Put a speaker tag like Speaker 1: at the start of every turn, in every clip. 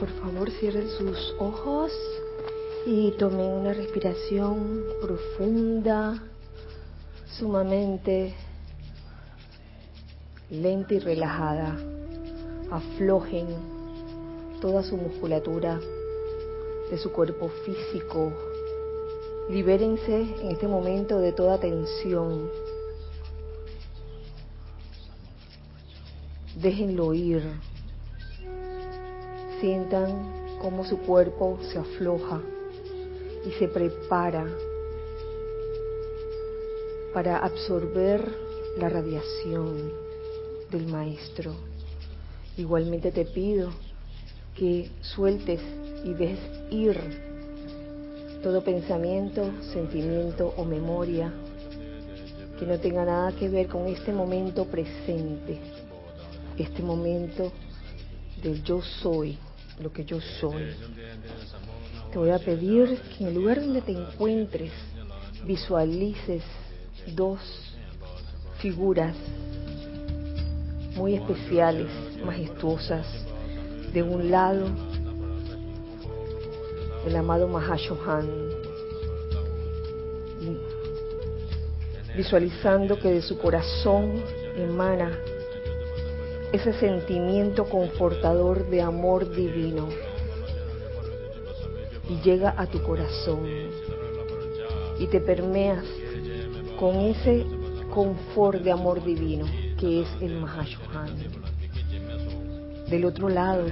Speaker 1: Por favor, cierren sus ojos y tomen una respiración profunda, sumamente lenta y relajada. Aflojen toda su musculatura de su cuerpo físico. Libérense en este momento de toda tensión. Déjenlo ir. Sientan cómo su cuerpo se afloja y se prepara para absorber la radiación del Maestro. Igualmente te pido que sueltes y dejes ir todo pensamiento, sentimiento o memoria que no tenga nada que ver con este momento presente, este momento del yo soy, lo que yo soy. Te voy a pedir que en el lugar donde te encuentres visualices dos figuras muy especiales, majestuosas. De un lado, el amado Mahashohan, visualizando que de su corazón emana ese sentimiento confortador de amor divino y llega a tu corazón y te permeas con ese confort de amor divino que es el Mahashohan. Del otro lado,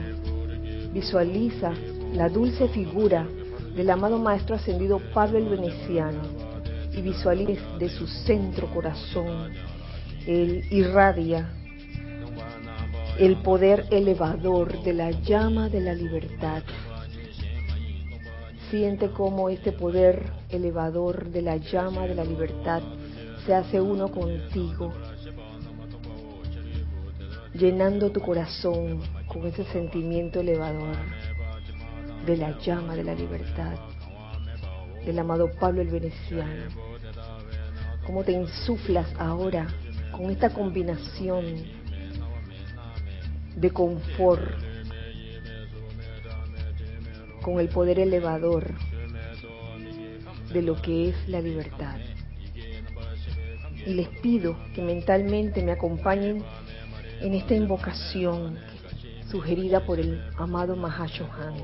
Speaker 1: visualiza la dulce figura del amado Maestro Ascendido Pablo el Veneciano y visualiza de su centro corazón, él irradia el poder elevador de la llama de la libertad. Siente cómo este poder elevador de la llama de la libertad se hace uno contigo, llenando tu corazón con ese sentimiento elevador de la llama de la libertad, del amado Pablo el Veneciano. Cómo te insuflas ahora con esta combinación de confort, con el poder elevador de lo que es la libertad. Y les pido que mentalmente me acompañen en esta invocación sugerida por el amado Mahashohan.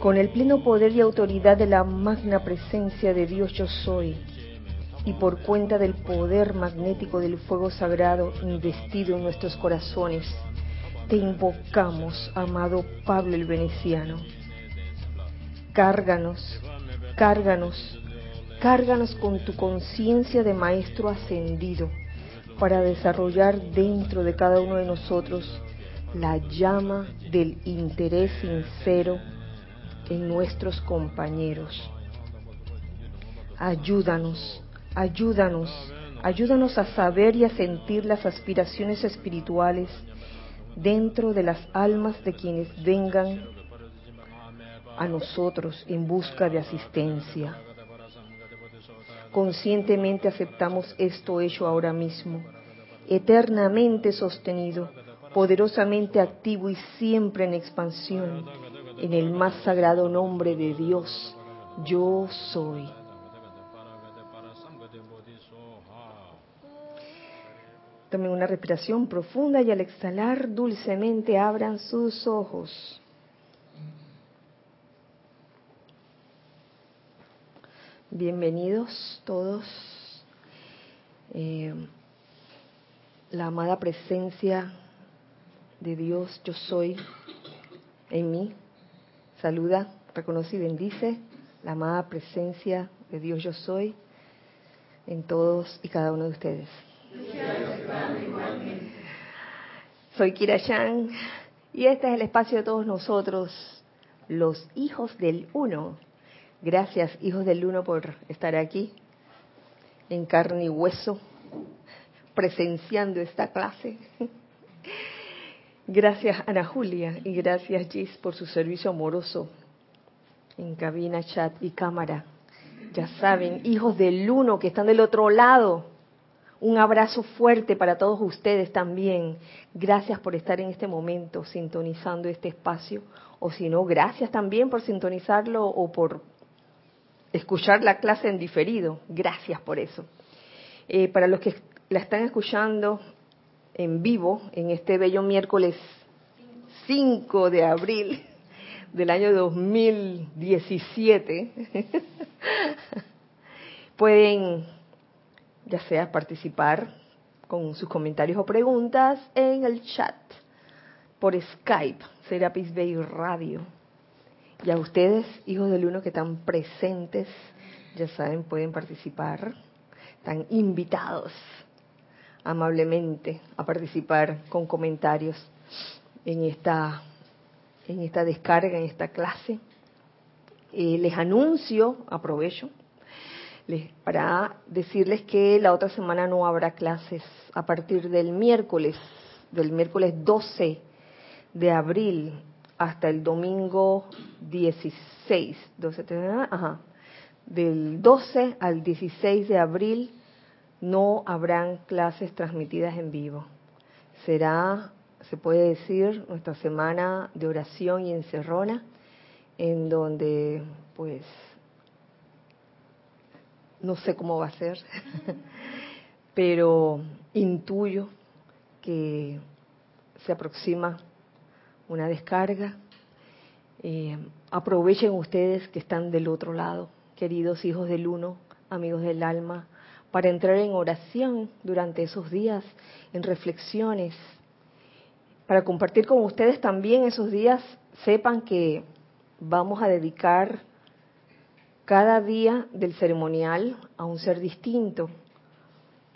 Speaker 1: Con el pleno poder y autoridad de la magna presencia de Dios yo soy, y por cuenta del poder magnético del fuego sagrado investido en nuestros corazones, te invocamos, amado Pablo el Veneciano. Cárganos, cárganos, cárganos con tu conciencia de Maestro ascendido para desarrollar dentro de cada uno de nosotros la llama del interés sincero en nuestros compañeros. Ayúdanos, ayúdanos, ayúdanos a saber y a sentir las aspiraciones espirituales dentro de las almas de quienes vengan a nosotros en busca de asistencia. Conscientemente aceptamos esto hecho ahora mismo, eternamente sostenido, poderosamente activo y siempre en expansión, en el más sagrado nombre de Dios, yo soy. Tomen una respiración profunda y al exhalar dulcemente abran sus ojos. Bienvenidos todos. Eh, la amada presencia de Dios, yo soy en mí. Saluda, reconoce y bendice la amada presencia de Dios, yo soy en todos y cada uno de ustedes. Soy Kira Yang y este es el espacio de todos nosotros, los hijos del uno. Gracias, hijos del uno, por estar aquí en carne y hueso, presenciando esta clase. Gracias, Ana Julia, y gracias, Gis, por su servicio amoroso en cabina, chat y cámara. Ya saben, hijos del uno que están del otro lado, Un abrazo fuerte para todos ustedes también. Gracias por estar en este momento sintonizando este espacio. O si no, gracias también por sintonizarlo o por escuchar la clase en diferido. Gracias por eso. Eh, para los que la están escuchando en vivo en este bello miércoles 5 de abril del año 2017, pueden ya sea participar con sus comentarios o preguntas en el chat por Skype, Serapis Bay Radio. Y a ustedes, hijos del uno que están presentes, ya saben, pueden participar, están invitados amablemente a participar con comentarios en esta, en esta descarga, en esta clase. Eh, les anuncio, aprovecho, les, para decirles que la otra semana no habrá clases a partir del miércoles, del miércoles 12 de abril hasta el domingo 16, 12, ajá, del 12 al 16 de abril no habrán clases transmitidas en vivo. Será, se puede decir, nuestra semana de oración y encerrona, en donde, pues, no sé cómo va a ser, pero intuyo que se aproxima una descarga. Eh, aprovechen ustedes que están del otro lado, queridos hijos del uno, amigos del alma, para entrar en oración durante esos días, en reflexiones, para compartir con ustedes también esos días, sepan que vamos a dedicar cada día del ceremonial a un ser distinto.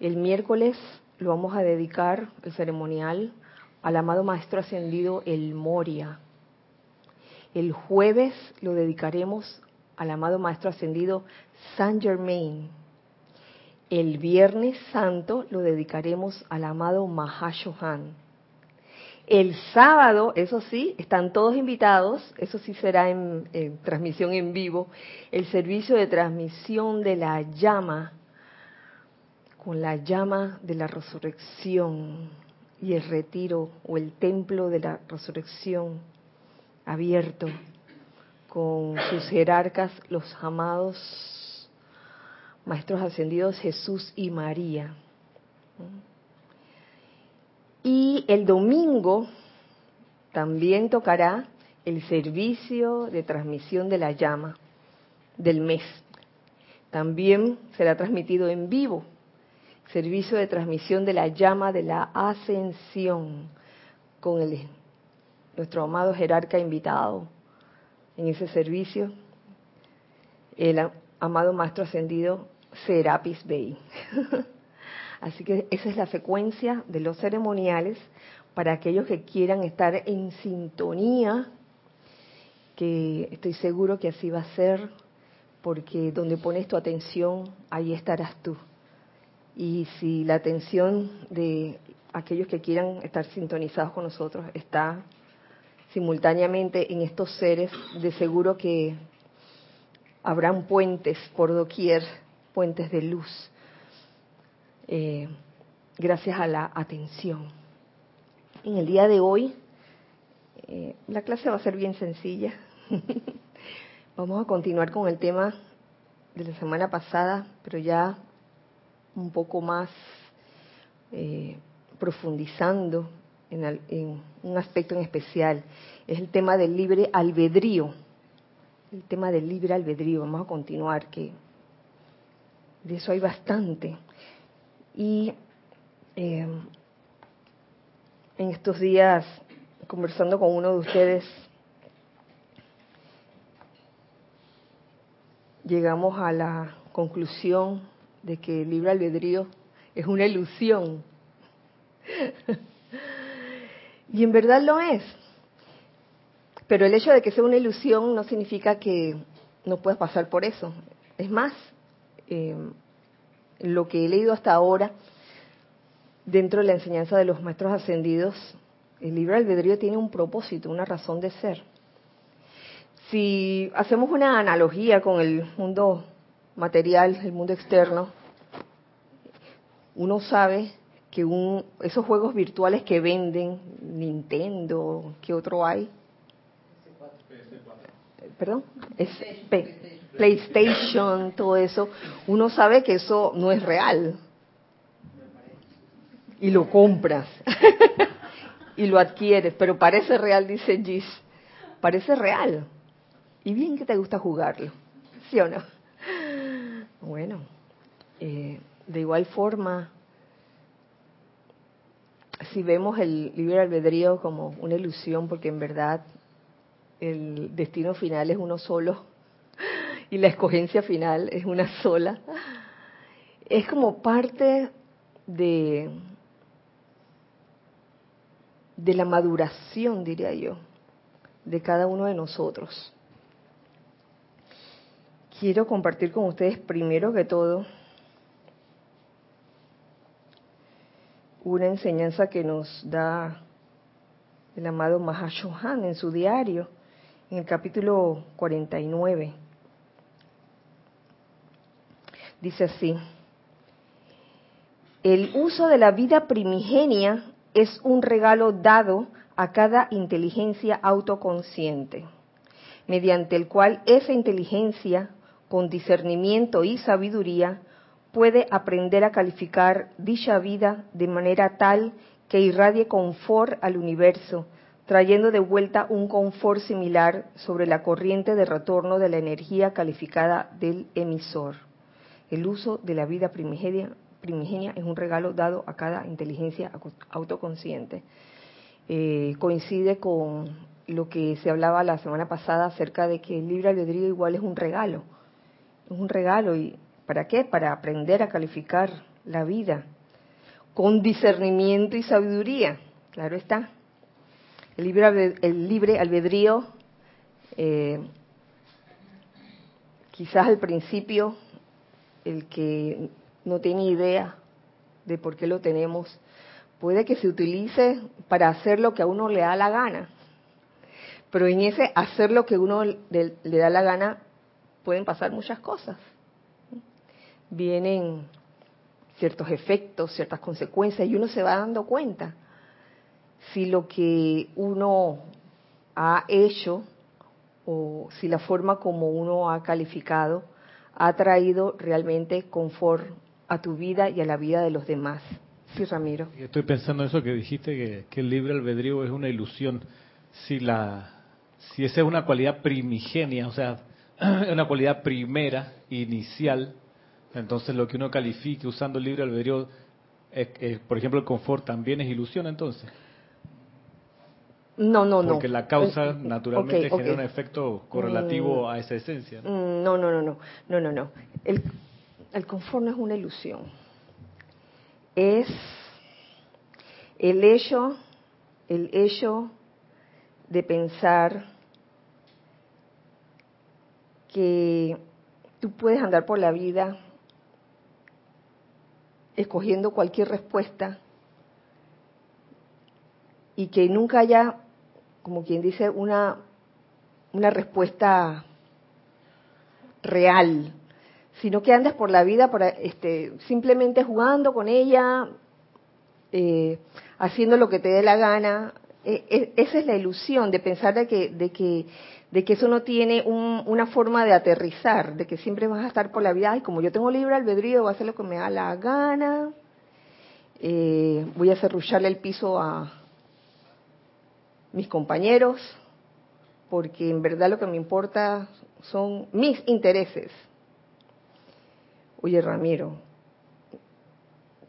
Speaker 1: El miércoles lo vamos a dedicar, el ceremonial, al amado Maestro Ascendido El Moria. El jueves lo dedicaremos al amado Maestro Ascendido Saint Germain el Viernes Santo lo dedicaremos al amado Mahashohan. El sábado, eso sí, están todos invitados, eso sí será en, transmisión en vivo, el servicio de transmisión de la llama, con la llama de la resurrección y el retiro o el templo de la resurrección abierto con sus jerarcas, los amados maestros ascendidos Jesús y María. Y el domingo también tocará el servicio de transmisión de la llama del mes. También será transmitido en vivo, servicio de transmisión de la llama de la ascensión, con el, nuestro amado jerarca invitado en ese servicio, el amado Maestro Ascendido Serapis Bay. Así que esa es la secuencia de los ceremoniales para aquellos que quieran estar en sintonía, que estoy seguro que así va a ser, porque donde pones tu atención, ahí estarás tú. Y si la atención de aquellos que quieran estar sintonizados con nosotros está simultáneamente en estos seres, de seguro que habrán puentes por doquier puentes de luz, eh, gracias a la atención. En el día de hoy, eh, la clase va a ser bien sencilla. Vamos a continuar con el tema de la semana pasada, pero ya un poco más eh, profundizando en, en, un aspecto en especial. Es el tema del libre albedrío. El tema del libre albedrío. Vamos a continuar, que de eso hay bastante. Y eh, en estos días, conversando con uno de ustedes, llegamos a la conclusión de que el libre albedrío es una ilusión. y en verdad lo es. Pero el hecho de que sea una ilusión no significa que no puedas pasar por eso. Es más, eh, lo que he leído hasta ahora, dentro de la enseñanza de los maestros ascendidos, el libre albedrío tiene un propósito, una razón de ser. Si hacemos una analogía con el mundo material, el mundo externo, uno sabe que un, esos juegos virtuales que venden, Nintendo, ¿qué otro hay? Perdón, es PlayStation, todo eso, uno sabe que eso no es real. Y lo compras. y lo adquieres, pero parece real, dice Gis. Parece real. Y bien que te gusta jugarlo. ¿Sí o no? Bueno, eh, de igual forma, si vemos el libre albedrío como una ilusión, porque en verdad el destino final es uno solo y la escogencia final es una sola, es como parte de, de la maduración, diría yo, de cada uno de nosotros. Quiero compartir con ustedes primero que todo una enseñanza que nos da el amado Mahashohan en su diario, en el capítulo 49. Dice así, el uso de la vida primigenia es un regalo dado a cada inteligencia autoconsciente, mediante el cual esa inteligencia, con discernimiento y sabiduría, puede aprender a calificar dicha vida de manera tal que irradie confort al universo, trayendo de vuelta un confort similar sobre la corriente de retorno de la energía calificada del emisor. El uso de la vida primigenia, primigenia es un regalo dado a cada inteligencia autoconsciente. Eh, coincide con lo que se hablaba la semana pasada acerca de que el libre albedrío igual es un regalo. Es un regalo y ¿Para qué? Para aprender a calificar la vida con discernimiento y sabiduría. Claro está. El libre, el libre albedrío, eh, quizás al principio, el que no tiene idea de por qué lo tenemos, puede que se utilice para hacer lo que a uno le da la gana. Pero en ese hacer lo que uno le, le da la gana pueden pasar muchas cosas vienen ciertos efectos, ciertas consecuencias, y uno se va dando cuenta si lo que uno ha hecho o si la forma como uno ha calificado ha traído realmente confort a tu vida y a la vida de los demás. Sí, Ramiro.
Speaker 2: Estoy pensando en eso que dijiste, que, el libre albedrío es una ilusión. Si, la, si esa es una cualidad primigenia, o sea, una cualidad primera, inicial, entonces lo que uno califique usando el libre albedrío, por ejemplo, el confort también es ilusión entonces.
Speaker 1: No, no,
Speaker 2: no. Porque la causa naturalmente genera un efecto correlativo mm. a esa esencia.
Speaker 1: Mm, ¿no? no, no, no, no, no, no, El, el confort no es una ilusión. Es el hecho, el hecho de pensar que tú puedes andar por la vida escogiendo cualquier respuesta y que nunca haya, como quien dice, una, una respuesta real, sino que andes por la vida por, este, simplemente jugando con ella, eh, haciendo lo que te dé la gana. E, e, esa es la ilusión de pensar de que, de que de que eso no tiene una forma de aterrizar, de que siempre vas a estar por la vida, y como yo tengo libre albedrío, voy a hacer lo que me da la gana, eh, voy a cerrucharle el piso a mis compañeros, porque en verdad lo que me importa son mis intereses. Oye, Ramiro,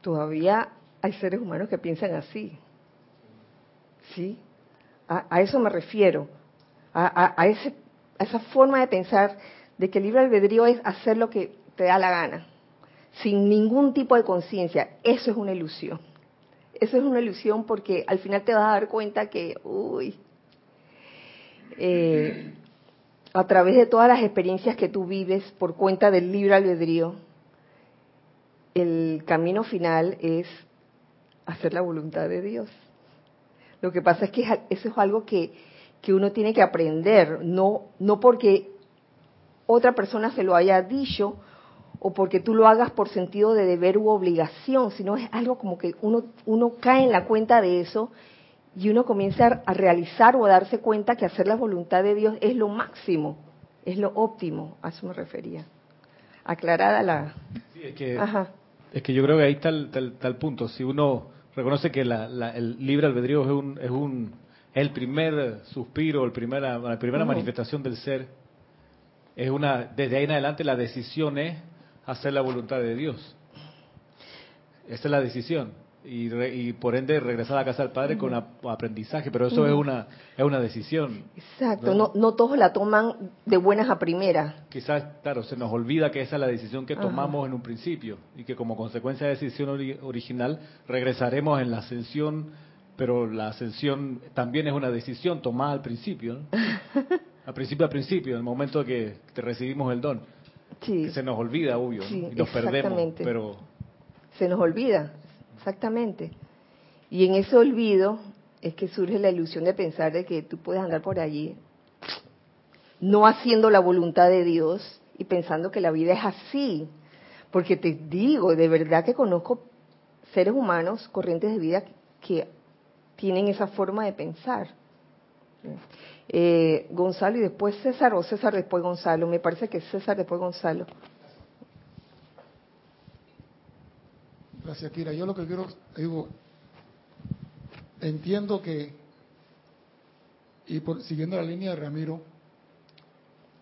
Speaker 1: todavía hay seres humanos que piensan así. ¿Sí? a eso me refiero a, ese, esa forma de pensar de que el libre albedrío es hacer lo que te da la gana, sin ningún tipo de conciencia. Eso es una ilusión. Eso es una ilusión porque al final te vas a dar cuenta que, uy, eh, a través de todas las experiencias que tú vives por cuenta del libre albedrío, el camino final es hacer la voluntad de Dios. Lo que pasa es que eso es algo que que uno tiene que aprender, no, no porque otra persona se lo haya dicho o porque tú lo hagas por sentido de deber u obligación, sino es algo como que uno, uno cae en la cuenta de eso y uno comienza a realizar o a darse cuenta que hacer la voluntad de Dios es lo máximo, es lo óptimo, a eso me refería. Aclarada la...
Speaker 2: Sí, es, que, es que yo creo que ahí está el, punto. Si uno reconoce que el libre albedrío es un, es un el primer suspiro, el primera, la primera manifestación del ser, es una, desde ahí en adelante la decisión es hacer la voluntad de Dios. Esa es la decisión y, por ende regresar a la casa del padre con aprendizaje, pero eso es una es una decisión.
Speaker 1: Exacto, ¿no? no, todos la toman de buenas a primeras.
Speaker 2: Quizás, claro, se nos olvida que esa es la decisión que tomamos en un principio y que como consecuencia de la decisión original regresaremos en la ascensión, pero la ascensión también es una decisión tomada al principio, al principio, al principio, en el momento que, te recibimos el don. Sí. Que se nos olvida, obvio, y nos perdemos, pero...
Speaker 1: Se nos olvida, Exactamente. Y en ese olvido es que surge la ilusión de pensar de que tú puedes andar por allí no haciendo la voluntad de Dios y pensando que la vida es así. Porque te digo, de verdad que conozco seres humanos, corrientes de vida que tienen esa forma de pensar. Eh, Gonzalo y después César, o César después Gonzalo, me parece que César después Gonzalo.
Speaker 3: Gracias, Kira. Yo lo que quiero, digo, entiendo que, y por, siguiendo la línea de Ramiro,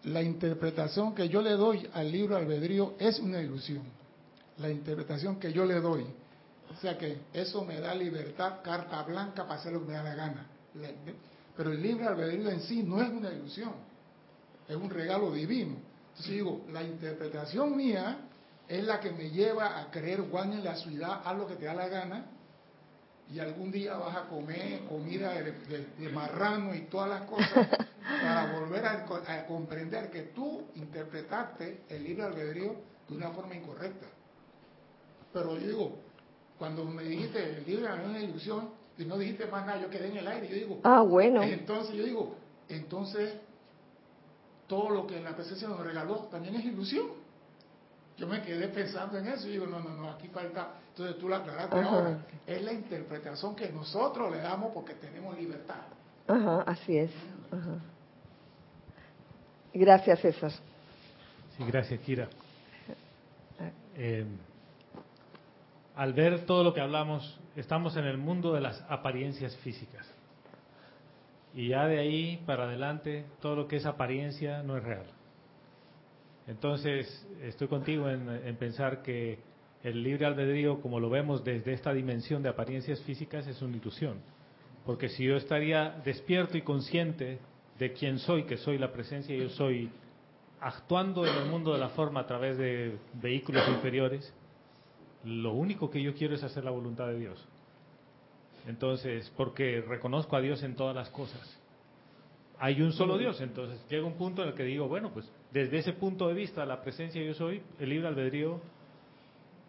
Speaker 3: la interpretación que yo le doy al libro albedrío es una ilusión. La interpretación que yo le doy. O sea que eso me da libertad, carta blanca para hacer lo que me da la gana. Pero el libro albedrío en sí no es una ilusión, es un regalo divino. Entonces digo, la interpretación mía es la que me lleva a creer, Juan, en la ciudad, haz lo que te da la gana, y algún día vas a comer comida de, marrano y todas las cosas, para volver a, comprender que tú interpretaste el libre albedrío de una forma incorrecta. Pero yo digo, cuando me dijiste el libre albedrío es una ilusión, no dijiste más nada, yo quedé en el aire, yo digo,
Speaker 1: ah, bueno.
Speaker 3: Entonces yo digo, entonces todo lo que la presencia nos regaló también es ilusión. Yo me quedé pensando en eso y digo, no, no, no, aquí falta. Entonces tú la aclaraste ahora. Es la interpretación que nosotros le damos porque tenemos libertad.
Speaker 1: Ajá, así es. Gracias, César.
Speaker 2: Sí, gracias, Kira. Eh, al ver todo lo que hablamos, estamos en el mundo de las apariencias físicas. Y ya de ahí para adelante, todo lo que es apariencia no es real. Entonces, estoy contigo en, pensar que el libre albedrío, como lo vemos desde esta dimensión de apariencias físicas, es una ilusión. Porque si yo estaría despierto y consciente de quién soy, que soy la presencia, yo soy actuando en el mundo de la forma a través de vehículos inferiores, lo único que yo quiero es hacer la voluntad de Dios. Entonces, porque reconozco a Dios en todas las cosas. Hay un solo Dios, entonces llega un punto en el que digo, bueno, pues desde ese punto de vista, la presencia yo soy, el libre albedrío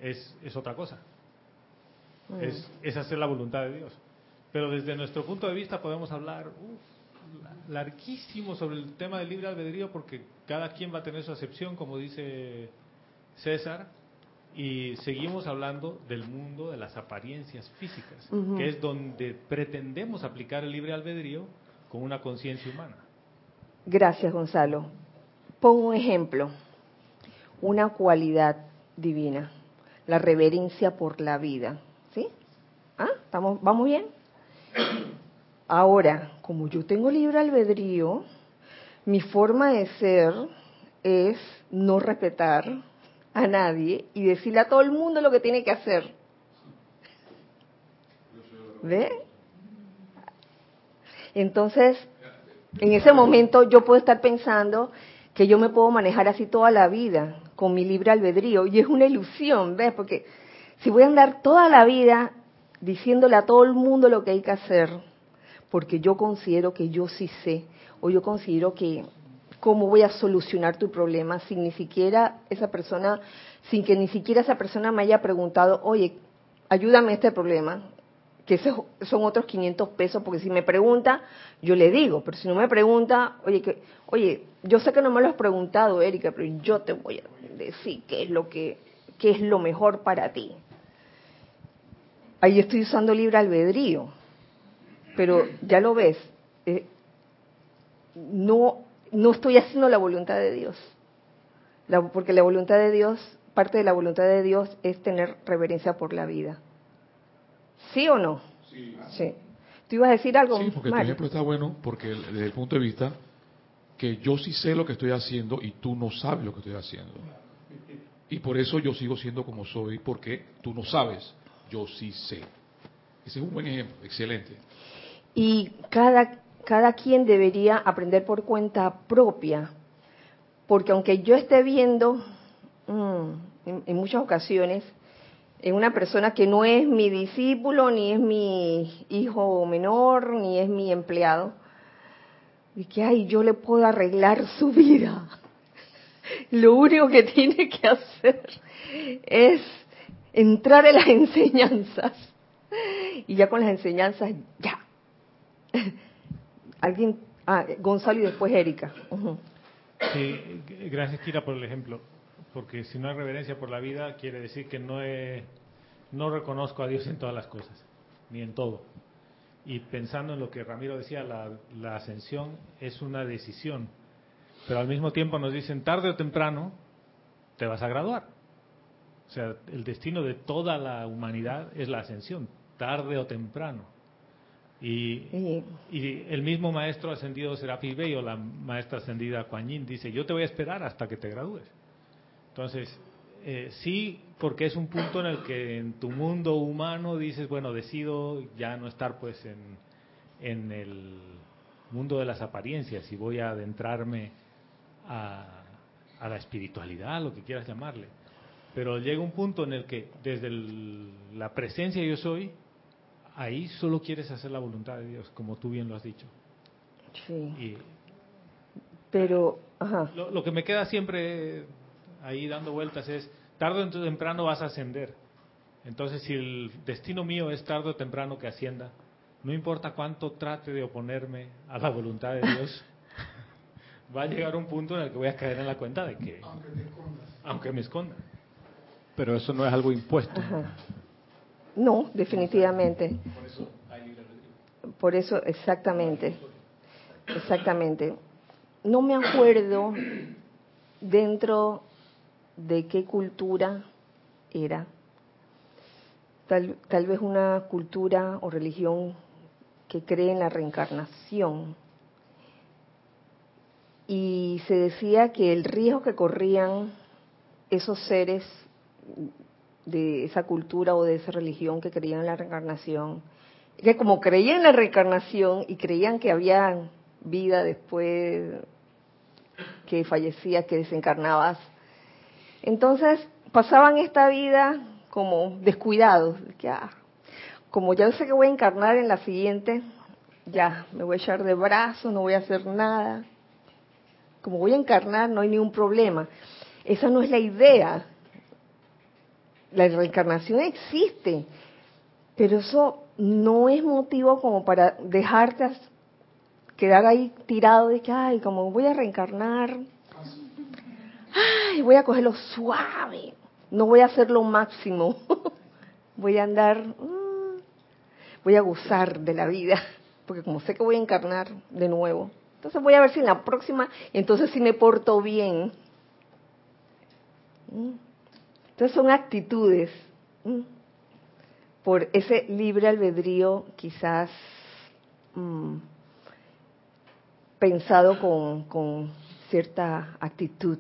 Speaker 2: es, es otra cosa. Es, es, hacer la voluntad de Dios. Pero desde nuestro punto de vista podemos hablar larguísimo sobre el tema del libre albedrío porque cada quien va a tener su acepción, como dice César, y seguimos hablando del mundo de las apariencias físicas, que es donde pretendemos aplicar el libre albedrío con una conciencia humana.
Speaker 1: Gracias, Gonzalo. Pongo un ejemplo, una cualidad divina, la reverencia por la vida. ¿Sí? ¿Ah? ¿Estamos, ¿Vamos bien? Ahora, como yo tengo libre albedrío, mi forma de ser es no respetar a nadie y decirle a todo el mundo lo que tiene que hacer. ¿Ve? Entonces, en ese momento yo puedo estar pensando que yo me puedo manejar así toda la vida, con mi libre albedrío, y es una ilusión, ¿ves? Porque si voy a andar toda la vida diciéndole a todo el mundo lo que hay que hacer, porque yo considero que yo sí sé, o yo considero que cómo voy a solucionar tu problema sin ni siquiera esa persona, sin que ni siquiera esa persona me haya preguntado, oye, ayúdame a este problema, que esos son otros 500 pesos, porque si me pregunta, yo le digo, pero si no me pregunta, oye, que, oye, yo sé que no me lo has preguntado, Erika, pero yo te voy a decir qué es lo que, qué es lo mejor para ti. Ahí estoy usando libre albedrío, pero ya lo ves, eh, no, no estoy haciendo la voluntad de Dios, porque la voluntad de Dios, parte de la voluntad de Dios es tener reverencia por la vida. ¿Sí o no? Sí. sí. ¿Tú ibas a decir algo?
Speaker 4: Sí, porque tu ejemplo está bueno porque desde el punto de vista que yo sí sé lo que estoy haciendo y tú no sabes lo que estoy haciendo. Y por eso yo sigo siendo como soy, porque tú no sabes, yo sí sé. Ese es un buen ejemplo, excelente.
Speaker 1: Y cada, cada quien debería aprender por cuenta propia, porque aunque yo esté viendo mm, en muchas ocasiones en una persona que no es mi discípulo, ni es mi hijo menor, ni es mi empleado, y que, ay, yo le puedo arreglar su vida. Lo único que tiene que hacer es entrar en las enseñanzas. Y ya con las enseñanzas, ya. Alguien, ah, Gonzalo y después Erika.
Speaker 5: Sí, gracias Kira por el ejemplo porque si no hay reverencia por la vida, quiere decir que no, no reconozco a Dios en todas las cosas, ni en todo. Y pensando en lo que Ramiro decía, la ascensión es una decisión, pero al mismo tiempo nos dicen, tarde o temprano, te vas a graduar. O sea, el destino de toda la humanidad es la ascensión, tarde o temprano. Y, el mismo maestro ascendido Serapis Bey o la maestra ascendida Kuan Yin dice, yo te voy a esperar hasta que te gradúes. Entonces, eh, sí, porque es un punto en el que en tu mundo humano dices, bueno, decido ya no estar pues en, en el mundo de las apariencias y voy a adentrarme a, a la espiritualidad, lo que quieras llamarle. Pero llega un punto en el que desde la presencia yo soy, ahí solo quieres hacer la voluntad de Dios, como tú bien lo has dicho.
Speaker 1: Sí. Pero, ajá.
Speaker 5: Lo, lo, que me queda siempre ahí dando vueltas es, tarde o temprano vas a ascender. Entonces, si el destino mío es tarde o temprano que ascienda, no importa cuánto trate de oponerme a la voluntad de Dios, va a llegar un punto en el que voy a caer en la cuenta de que, aunque, me esconda. Pero eso no es algo impuesto.
Speaker 1: No, definitivamente. Por eso, exactamente. Exactamente. No me acuerdo dentro de qué cultura era. Tal, tal vez una cultura o religión que cree en la reencarnación. Y se decía que el riesgo que corrían esos seres de esa cultura o de esa religión que creían en la reencarnación, que como creían en la reencarnación y creían que había vida después que fallecías, que desencarnabas, entonces pasaban esta vida como descuidados, que, ah, como ya sé que voy a encarnar en la siguiente, ya me voy a echar de brazos, no voy a hacer nada. Como voy a encarnar, no hay ningún problema. Esa no es la idea. La reencarnación existe, pero eso no es motivo como para dejarte quedar ahí tirado de que, ay, como voy a reencarnar, ay, voy a cogerlo suave, no voy a hacer lo máximo, voy a andar, mm, voy a gozar de la vida, porque como sé que voy a encarnar de nuevo, entonces voy a ver si en la próxima, entonces si me porto bien. Mm. Entonces son actitudes mm, por ese libre albedrío quizás pensado con, con cierta actitud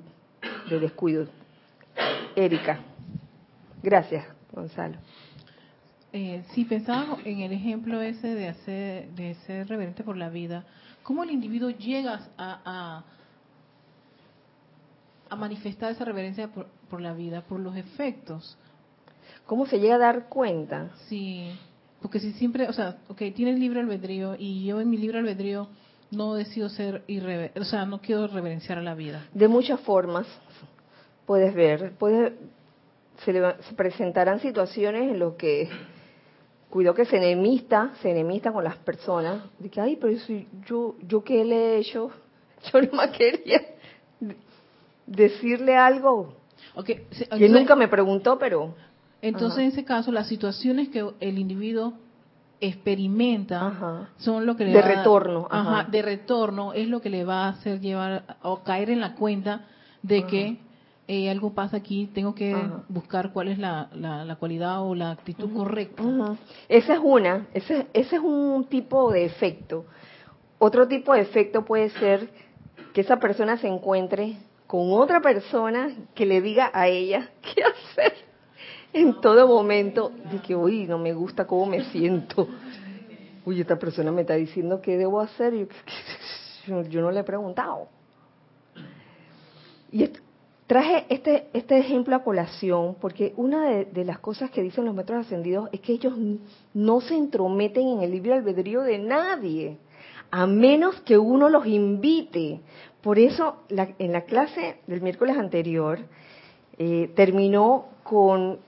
Speaker 1: de descuido. Erika. Gracias, Gonzalo.
Speaker 6: Eh, sí, pensaba en el ejemplo ese de hacer, de ser reverente por la vida. ¿Cómo el individuo llega a, a, manifestar esa reverencia por, por, la vida? Por los efectos.
Speaker 1: ¿Cómo se llega a dar cuenta?
Speaker 6: Sí, porque si siempre, o sea, ok, tienes libre albedrío y yo en mi libre albedrío no decido ser irreverente, o sea, no quiero reverenciar a la vida.
Speaker 1: De muchas formas puedes ver, puede, se, presentarán situaciones en las que cuidado que se enemista, se enemista con las personas, de que, ay, pero si yo, yo qué le he hecho, yo no más quería decirle algo
Speaker 6: Okay, entonces-
Speaker 1: nunca me preguntó, pero
Speaker 6: Entonces,
Speaker 1: Ajá.
Speaker 6: en ese caso, las situaciones que el individuo experimenta
Speaker 1: Ajá.
Speaker 6: son lo que le
Speaker 1: De
Speaker 6: va a-
Speaker 1: retorno,
Speaker 6: ajá,
Speaker 1: ajá.
Speaker 6: de retorno es lo que le va a hacer llevar o caer en la cuenta de que eh, algo pasa aquí, tengo que buscar cuál es la, la, la cualidad o la actitud correcta.
Speaker 1: Esa es una, ese, ese es un tipo de efecto. Otro tipo de efecto puede ser que esa persona se encuentre con otra persona que le diga a ella qué hacer en todo momento, de que, uy, no me gusta cómo me siento. Uy, esta persona me está diciendo qué debo hacer. y Yo, no le he preguntado. Y traje este, este ejemplo a colación porque una de, las cosas que dicen los metros ascendidos es que ellos no se entrometen en el libre albedrío de nadie, a menos que uno los invite. Por eso, la- en la clase del miércoles anterior, eh, terminó con,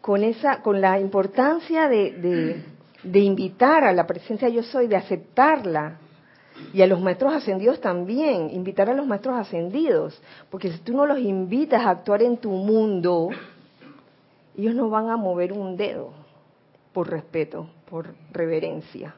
Speaker 1: con, esa, con la importancia de, de- de invitar a la presencia yo soy, de aceptarla, y a los maestros ascendidos también, invitar a los maestros ascendidos, porque si tú no los invitas a actuar en tu mundo, ellos no van a mover un dedo por respeto, por reverencia.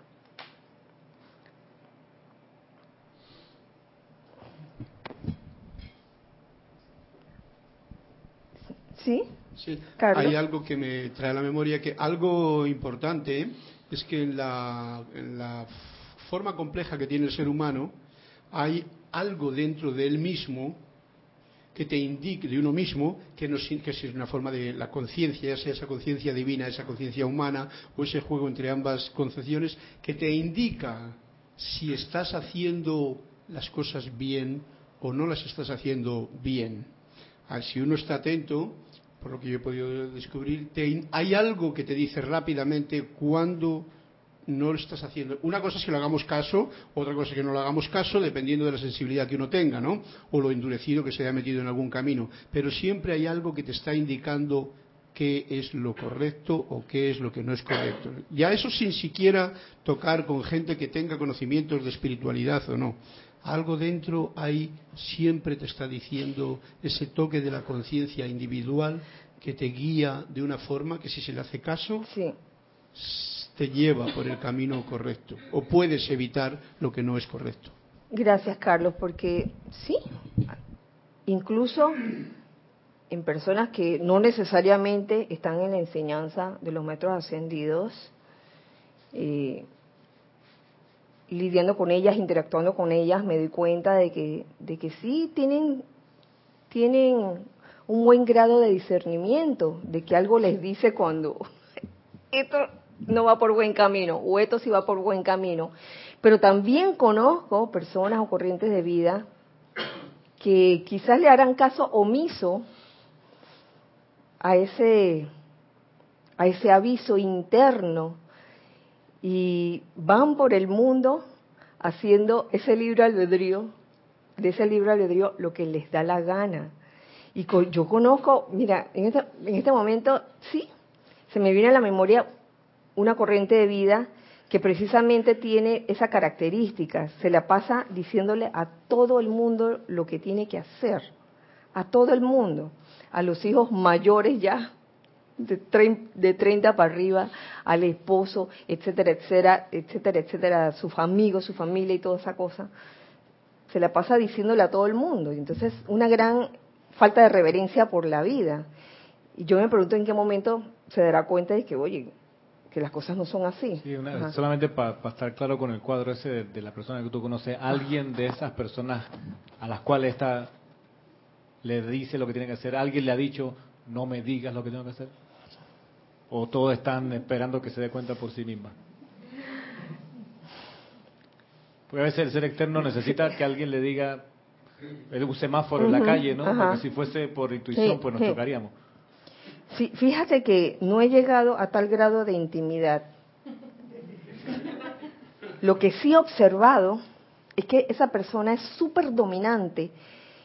Speaker 1: ¿Sí?
Speaker 7: Sí,
Speaker 1: Carlos.
Speaker 7: hay algo que me trae a la memoria, que algo importante es que en la, en la forma compleja que tiene el ser humano hay algo dentro de él mismo que te indique, de uno mismo, que, nos, que es una forma de la conciencia, ya sea esa conciencia divina, esa conciencia humana, o ese juego entre ambas concepciones, que te indica si estás haciendo las cosas bien o no las estás haciendo bien. Ah, Si uno está atento, por lo que yo he podido descubrir, te- hay algo que te dice rápidamente cuando no lo estás haciendo. Una cosa es que le hagamos caso, otra cosa es que no le hagamos caso, dependiendo de la sensibilidad que uno tenga, ¿no? O lo endurecido que se haya metido en algún camino. Pero siempre hay algo que te está indicando qué es lo correcto o qué es lo que no es correcto. Ya eso sin siquiera tocar con gente que tenga conocimientos de espiritualidad o no. Algo dentro ahí siempre te está diciendo ese toque de la conciencia individual que te guía de una forma que si se le hace caso
Speaker 1: Sí.
Speaker 7: te lleva por el camino correcto o puedes evitar lo que no es correcto.
Speaker 1: Gracias, Carlos, porque sí, incluso en personas que no necesariamente están en la enseñanza de los maestros ascendidos, eh, lidiando con ellas, interactuando con ellas, me doy cuenta de que, de que sí tienen, tienen un buen grado de discernimiento, de que algo les dice cuando esto no va por buen camino o esto sí va por buen camino. Pero también conozco personas o corrientes de vida que quizás le harán caso omiso a ese a ese aviso interno y van por el mundo haciendo ese libre albedrío, de ese libre albedrío lo que les da la gana. Y co- yo conozco, mira, en este, en este momento sí, se me viene a la memoria una corriente de vida que precisamente tiene esa característica, se la pasa diciéndole a todo el mundo lo que tiene que hacer, a todo el mundo, a los hijos mayores ya, de, trein- de 30 para arriba, al esposo, etcétera, etcétera, etcétera, etcétera, a sus amigos, su familia y toda esa cosa, se la pasa diciéndole a todo el mundo. Y entonces, una gran falta de reverencia por la vida. Y yo me pregunto en qué momento se dará cuenta de que, oye, que las cosas no son así.
Speaker 2: Sí, una- solamente para estar claro con el cuadro ese de, de la persona que tú conoces, alguien de esas personas a las cuales esta le dice lo que tiene que hacer, alguien le ha dicho, no me digas lo que tengo que hacer, o todos están esperando que se dé cuenta por sí misma. Porque a veces el ser externo necesita que alguien le diga, un semáforo en la calle, ¿no?
Speaker 1: ajá.
Speaker 2: Porque si fuese por intuición,
Speaker 1: Sí,
Speaker 2: pues nos
Speaker 1: sí.
Speaker 2: chocaríamos.
Speaker 1: Sí, fíjate que no he llegado a tal grado de intimidad. Lo que sí he observado es que esa persona es súper dominante.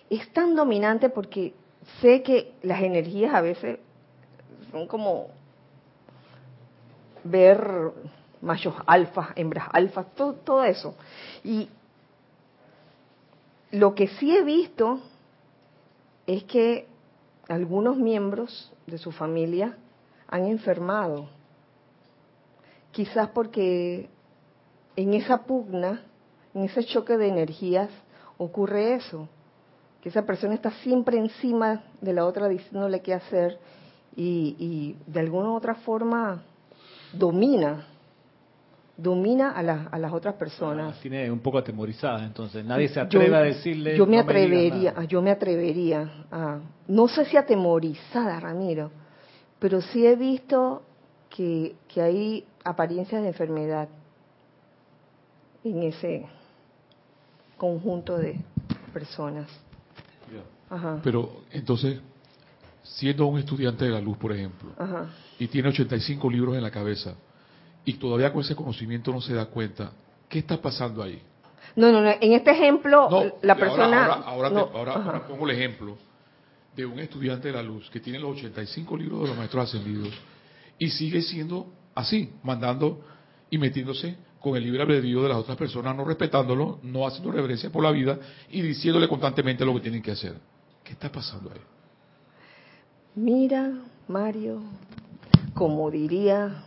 Speaker 1: Es tan dominante porque sé que las energías a veces son como ver machos alfas, hembras alfas, todo, todo eso. Y lo que sí he visto es que algunos miembros de su familia han enfermado. Quizás porque en esa pugna, en ese choque de energías, ocurre eso. Que esa persona está siempre encima de la otra diciéndole qué hacer y, y de alguna u otra forma domina domina a, a las otras personas.
Speaker 2: tiene un poco atemorizada, entonces nadie se atreve a decirle.
Speaker 1: Yo me atrevería, yo me atrevería a, no sé si atemorizada, Ramiro, pero sí he visto que, que hay apariencias de enfermedad en ese conjunto de personas.
Speaker 4: Pero entonces, siendo un estudiante de la luz, por ejemplo, y tiene 85 libros en la cabeza, y todavía con ese conocimiento no se da cuenta, ¿qué está pasando ahí?
Speaker 1: No, no, no. En este ejemplo, la persona.
Speaker 4: Ahora, ahora, pongo el ejemplo de un estudiante de la luz que tiene los 85 libros de los maestros ascendidos y sigue siendo así, mandando y metiéndose con el libre albedrío de las otras personas, no respetándolo, no haciendo reverencia por la vida y diciéndole constantemente lo que tienen que hacer. ¿Qué está pasando ahí?
Speaker 1: Mira, Mario, como diría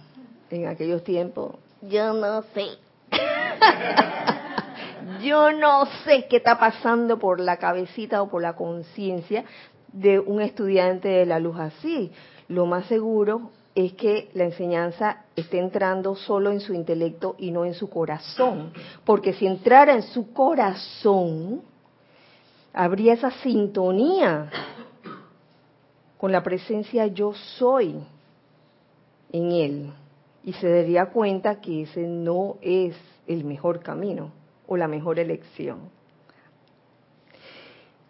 Speaker 1: en aquellos tiempos, yo no sé. yo no sé qué está pasando por la cabecita o por la conciencia de un estudiante de la luz así. Lo más seguro es que la enseñanza esté entrando solo en su intelecto y no en su corazón. Porque si entrara en su corazón, habría esa sintonía con la presencia yo soy en él y se daría cuenta que ese no es el mejor camino o la mejor elección.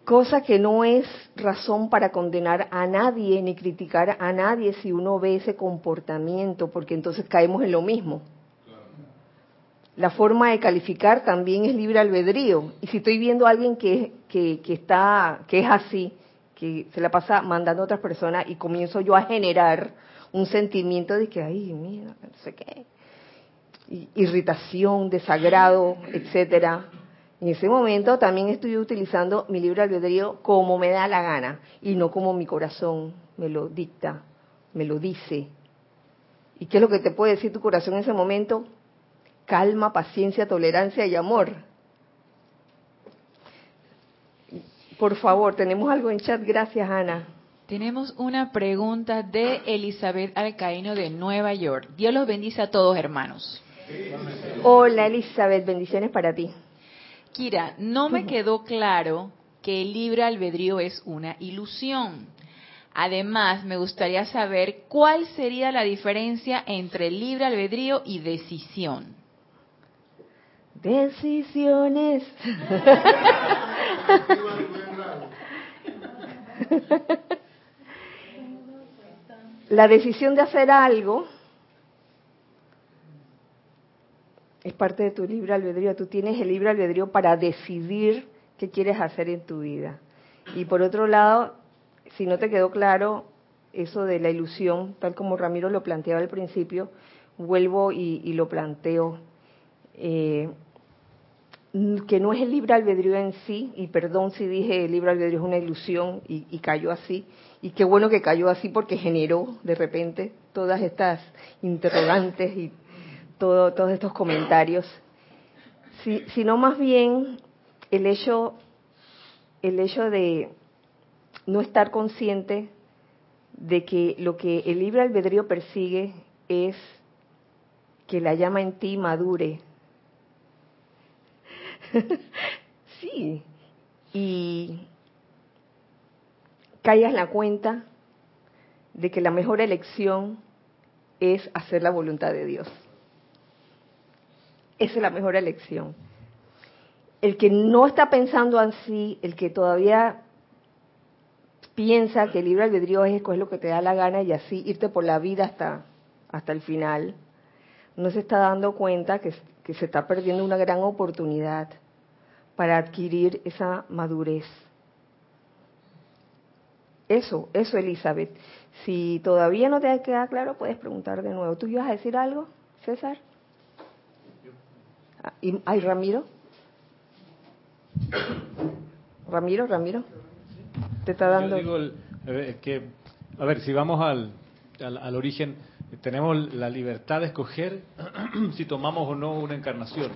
Speaker 1: Cosa que no es razón para condenar a nadie ni criticar a nadie si uno ve ese comportamiento, porque entonces caemos en lo mismo. La forma de calificar también es libre albedrío. Y si estoy viendo a alguien que, que, que, está, que es así, que se la pasa mandando a otras personas y comienzo yo a generar un sentimiento de que, ay, mira, no sé qué, irritación, desagrado, etcétera. En ese momento también estoy utilizando mi libre albedrío como me da la gana y no como mi corazón me lo dicta, me lo dice. ¿Y qué es lo que te puede decir tu corazón en ese momento? Calma, paciencia, tolerancia y amor. Por favor, tenemos algo en chat. Gracias, Ana.
Speaker 8: Tenemos una pregunta de Elizabeth Alcaíno de Nueva York. Dios los bendice a todos, hermanos.
Speaker 1: Hola, Elizabeth, bendiciones para ti.
Speaker 8: Kira, no me quedó claro que el libre albedrío es una ilusión. Además, me gustaría saber cuál sería la diferencia entre libre albedrío y decisión.
Speaker 1: Decisiones. la decisión de hacer algo es parte de tu libre albedrío. Tú tienes el libre albedrío para decidir qué quieres hacer en tu vida. Y por otro lado, si no te quedó claro eso de la ilusión, tal como Ramiro lo planteaba al principio, vuelvo y, lo planteo. Eh, que no es el libre albedrío en sí, y perdón si dije el libre albedrío es una ilusión y, cayó así, y qué bueno que cayó así porque generó de repente todas estas interrogantes y todo, todos estos comentarios, sino más bien el hecho, el hecho de no estar consciente de que lo que el libre albedrío persigue es que la llama en ti madure. sí, y caigas la cuenta de que la mejor elección es hacer la voluntad de Dios. Esa es la mejor elección. El que no está pensando así, el que todavía piensa que el libre albedrío es lo que te da la gana y así irte por la vida hasta, hasta el final, no se está dando cuenta que se está perdiendo una gran oportunidad para adquirir esa madurez Eso, eso, Elizabeth. Si todavía no te queda claro, puedes preguntar de nuevo. ¿Tú ibas a decir algo, César? Ah, ¿Y, ay, Ramiro. Ramiro, Ramiro. Te está dando.
Speaker 2: Yo digo el- eh, que, a ver, si vamos al, al, al origen, tenemos la libertad de escoger si tomamos o no una encarnación.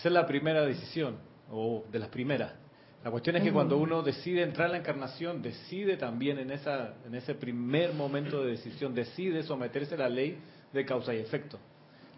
Speaker 2: Esa es la primera decisión, o de las primeras. La cuestión es que cuando uno decide entrar en la encarnación, decide también en, esa, en ese primer momento de decisión, decide someterse a la ley de causa y efecto.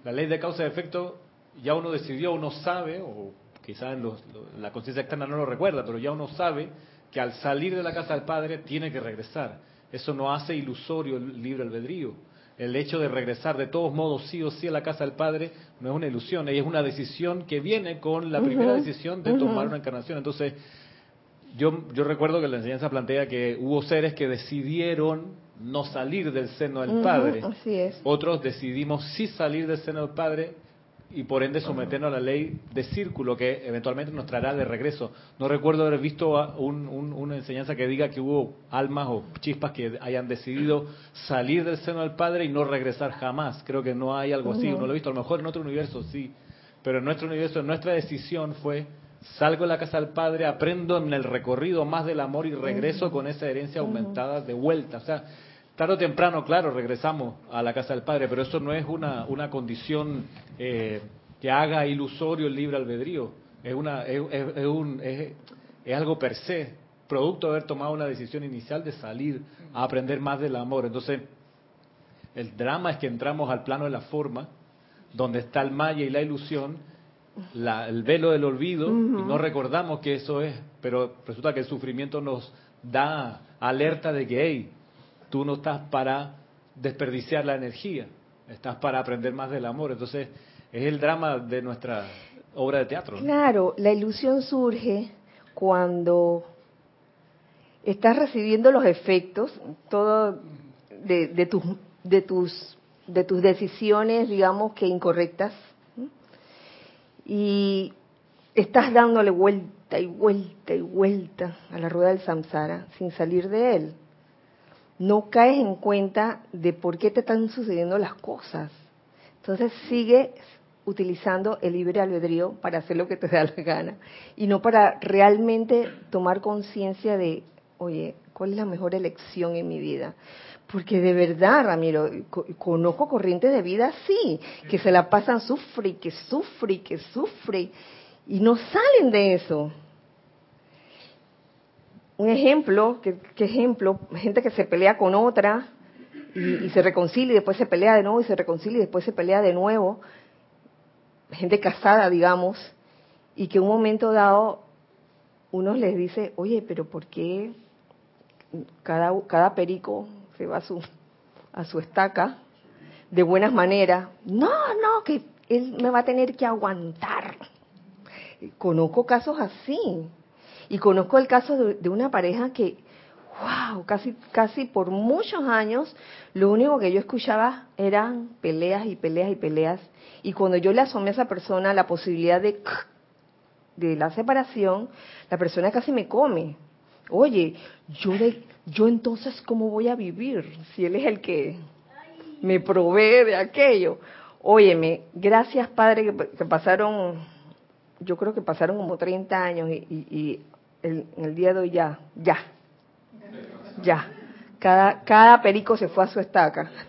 Speaker 2: La ley de causa y efecto ya uno decidió, uno sabe, o quizás en los- lo- la conciencia externa no lo recuerda, pero ya uno sabe que al salir de la casa del Padre tiene que regresar. Eso no hace ilusorio el libre albedrío. El hecho de regresar de todos modos sí o sí a la casa del Padre no es una ilusión, es una decisión que viene con la primera decisión de tomar una encarnación. Entonces, yo, yo recuerdo que la enseñanza plantea que hubo seres que decidieron no salir del seno del Padre.
Speaker 1: Así es.
Speaker 2: Otros decidimos sí salir del seno del Padre y por ende someternos a la ley de círculo que eventualmente nos traerá de regreso. No recuerdo haber visto un- un- una enseñanza que diga que hubo almas o chispas que hayan decidido salir del seno del Padre y no regresar jamás. Creo que no hay algo así. No lo he visto. A lo mejor en otro universo sí. Pero en nuestro universo, nuestra decisión fue salgo de la casa del Padre, aprendo en el recorrido más del amor y regreso con esa herencia aumentada de vuelta. O sea, tarde o temprano, claro, regresamos a la casa del Padre, pero eso no es una, una condición eh, que haga ilusorio el libre albedrío. Es, una, es, es- un, es, es algo per se, producto de haber tomado una decisión inicial de salir a aprender más del amor. Entonces, el drama es que entramos al plano de la forma, donde está el maya y la ilusión, la- el velo del olvido, y no recordamos que eso es, pero resulta que el sufrimiento nos da alerta de que, hey, tú no estás para desperdiciar la energía, estás para aprender más del amor. Entonces, es el drama de nuestra obra de teatro.
Speaker 1: Claro, la ilusión surge cuando estás recibiendo los efectos todo de, de tus de tus de tus decisiones, digamos que incorrectas, y estás dándole vuelta y vuelta y vuelta a la rueda del samsara sin salir de él. No caes en cuenta de por qué te están sucediendo las cosas. Entonces sigues utilizando el libre albedrío para hacer lo que te da la gana y no para realmente tomar conciencia de, oye, ¿cuál es la mejor elección en mi vida? Porque de verdad, Ramiro, co- conozco corrientes de vida así, que se la pasan sufre que sufre que sufre y no salen de eso. Un ejemplo, ¿qué, qué ejemplo? Gente que se pelea con otra y, se reconcilia y después se pelea de nuevo y se reconcilia y después se pelea de nuevo. Gente casada, digamos, y que un momento dado uno les dice, oye, pero ¿por qué cada, cada perico se va a su, a su estaca de buenas maneras? No, no, que él me va a tener que aguantar. Conozco casos así. Y conozco el caso de, de una pareja que, wow, casi, casi por muchos años, lo único que yo escuchaba eran peleas y peleas y peleas. Y cuando yo le asomé a esa persona la posibilidad de, de la separación, la persona casi me come. Oye, yo, de, yo entonces, ¿cómo voy a vivir si él es el que me provee de aquello? Óyeme, gracias Padre que, pasaron, yo creo que pasaron como 30 años y, y, y el, el día de hoy ya, ya, ya. Cada, cada perico se fue a su estaca.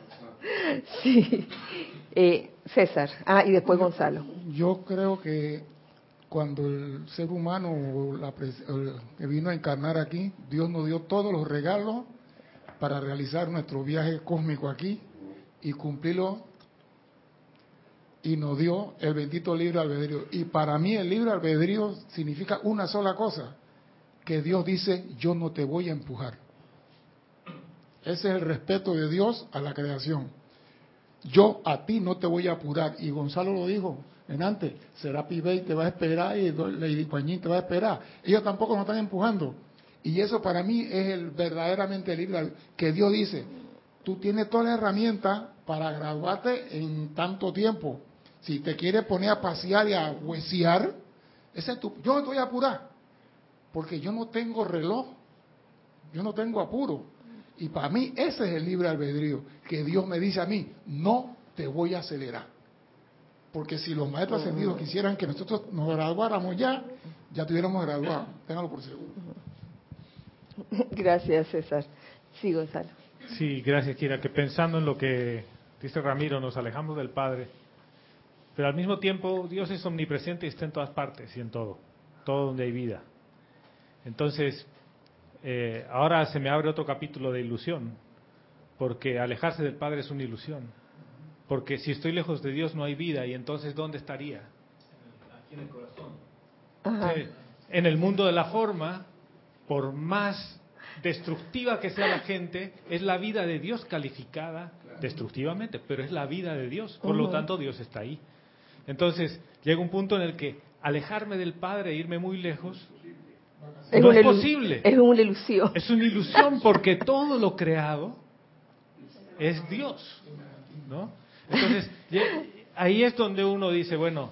Speaker 1: Sí. Eh, César. Ah, y después Gonzalo.
Speaker 3: Yo creo que cuando el ser humano o la el que vino a encarnar aquí, Dios nos dio todos los regalos para realizar nuestro viaje cósmico aquí y cumplirlo y nos dio el bendito libre albedrío. Y para mí el libre albedrío significa una sola cosa, que Dios dice, yo no te voy a empujar. Ese es el respeto de Dios a la creación. Yo a ti no te voy a apurar. Y Gonzalo lo dijo en antes, Serapi Bey te va a esperar y Lady Guanyin te va a esperar. Ellos tampoco nos están empujando. Y eso para mí es el verdaderamente libre, que Dios dice, tú tienes todas las herramientas para graduarte en tanto tiempo. Si te quieres poner a pasear y a huesear, ese es tu, yo no te voy a apurar, porque yo no tengo reloj yo no tengo apuro. Y para mí ese es el libre albedrío, que Dios me dice a mí, no te voy a acelerar. Porque si los maestros ascendidos quisieran que nosotros nos graduáramos ya, ya tuviéramos graduado. Téngalo por seguro.
Speaker 1: Gracias, César. Sí, Gonzalo.
Speaker 5: Sí, gracias, Kira. Que pensando en lo que dice Ramiro, nos alejamos del Padre. Pero al mismo tiempo, Dios es omnipresente y está en todas partes y en todo. Todo donde hay vida. Entonces, eh, ahora se me abre otro capítulo de ilusión. Porque alejarse del Padre es una ilusión. Porque si estoy lejos de Dios no hay vida. Y entonces, ¿dónde estaría? Aquí en el corazón.
Speaker 1: Ajá.
Speaker 5: En el mundo de la forma, por más destructiva que sea la gente, es la vida de Dios calificada destructivamente, pero es la vida de Dios, por lo tanto Dios está ahí. Entonces, llega un punto en el que alejarme del Padre e irme muy lejos no
Speaker 1: una
Speaker 5: es posible.
Speaker 1: Es una ilusión.
Speaker 5: Es una ilusión porque todo lo creado es Dios, ¿no? Entonces, ahí es donde uno dice, bueno,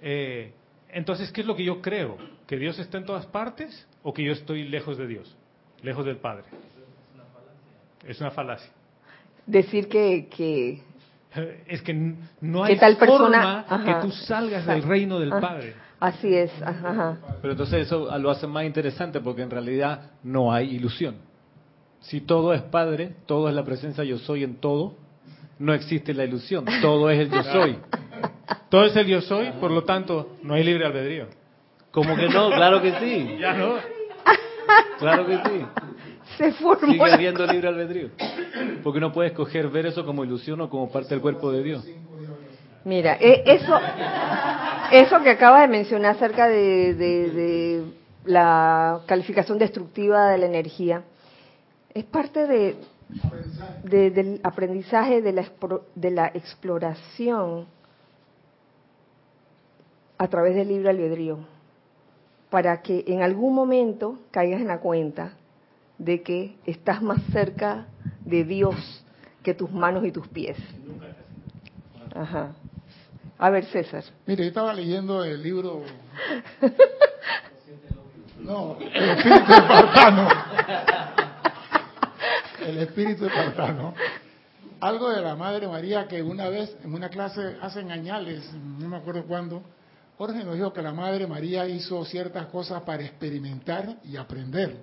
Speaker 5: eh, entonces, ¿qué es lo que yo creo? ¿Que Dios está en todas partes o que yo estoy lejos de Dios, lejos del Padre? Es una falacia.
Speaker 1: Decir que, que
Speaker 5: Es que no
Speaker 1: ¿Qué
Speaker 5: hay
Speaker 1: tal
Speaker 5: forma?
Speaker 1: Ajá.
Speaker 5: que tú salgas del reino del Padre.
Speaker 1: Así es. Ajá, ajá.
Speaker 5: Pero entonces eso lo hace más interesante porque en realidad no hay ilusión. Si todo es Padre, todo es la presencia yo soy en todo, no existe la ilusión. Todo es el yo soy. Todo es el yo soy, por lo tanto, no hay libre albedrío.
Speaker 2: Como que no, claro que sí.
Speaker 5: Ya no.
Speaker 2: Claro que sí.
Speaker 1: Se formó.
Speaker 2: Sigue habiendo libre albedrío. Porque uno puede escoger ver eso como ilusión o como parte del cuerpo de Dios.
Speaker 1: Mira, e- eso, eso que acaba de mencionar acerca de, de- la calificación destructiva de la energía, es parte de, de- del aprendizaje de la, de la exploración a través del libre albedrío, para que en algún momento caigas en la cuenta de que estás más cerca de Dios que tus manos y tus pies. Ajá. A ver, César.
Speaker 3: Mire, yo estaba leyendo el libro. No, el espíritu espartano. El espíritu espartano. Algo de la Madre María que una vez en una clase hace añales, no me acuerdo cuándo, Jorge nos dijo que la Madre María hizo ciertas cosas para experimentar y aprender.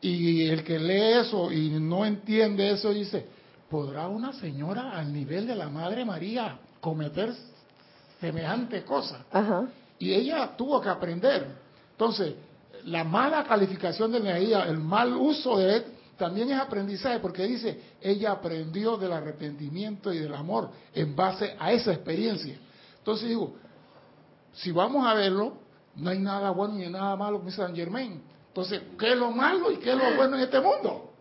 Speaker 3: Y el que lee eso y no entiende eso dice, ¿podrá una señora al nivel de la Madre María cometer semejante cosa?
Speaker 1: Ajá.
Speaker 3: Y ella tuvo que aprender. Entonces, la mala calificación de energía, el mal uso de él, también es aprendizaje, porque dice, ella aprendió del arrepentimiento y del amor en base a esa experiencia. Entonces digo, si vamos a verlo, no hay nada bueno ni nada malo, dice San Germain. Entonces, ¿qué es lo malo y qué es lo bueno en este mundo?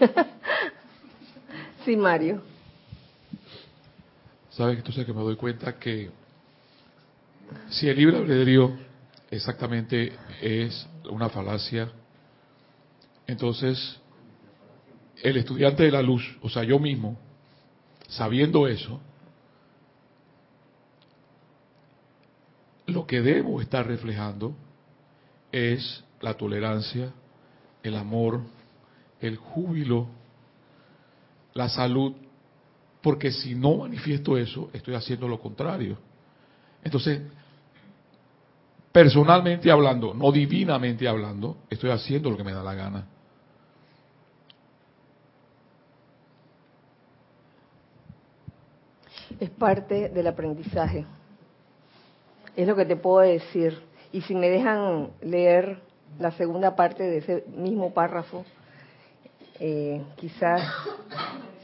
Speaker 1: Sí, Mario.
Speaker 4: ¿Sabes? Entonces que me doy cuenta que si el libre albedrío exactamente es una falacia, entonces el estudiante de la luz, o sea, yo mismo, sabiendo eso, lo que debo estar reflejando es la tolerancia, el amor, el júbilo, la salud, porque si no manifiesto eso, estoy haciendo lo contrario. Entonces, personalmente hablando, no divinamente hablando, estoy haciendo lo que me da la gana.
Speaker 1: Es parte del aprendizaje. Es lo que te puedo decir. Y si me dejan leer la segunda parte de ese mismo párrafo, eh, quizás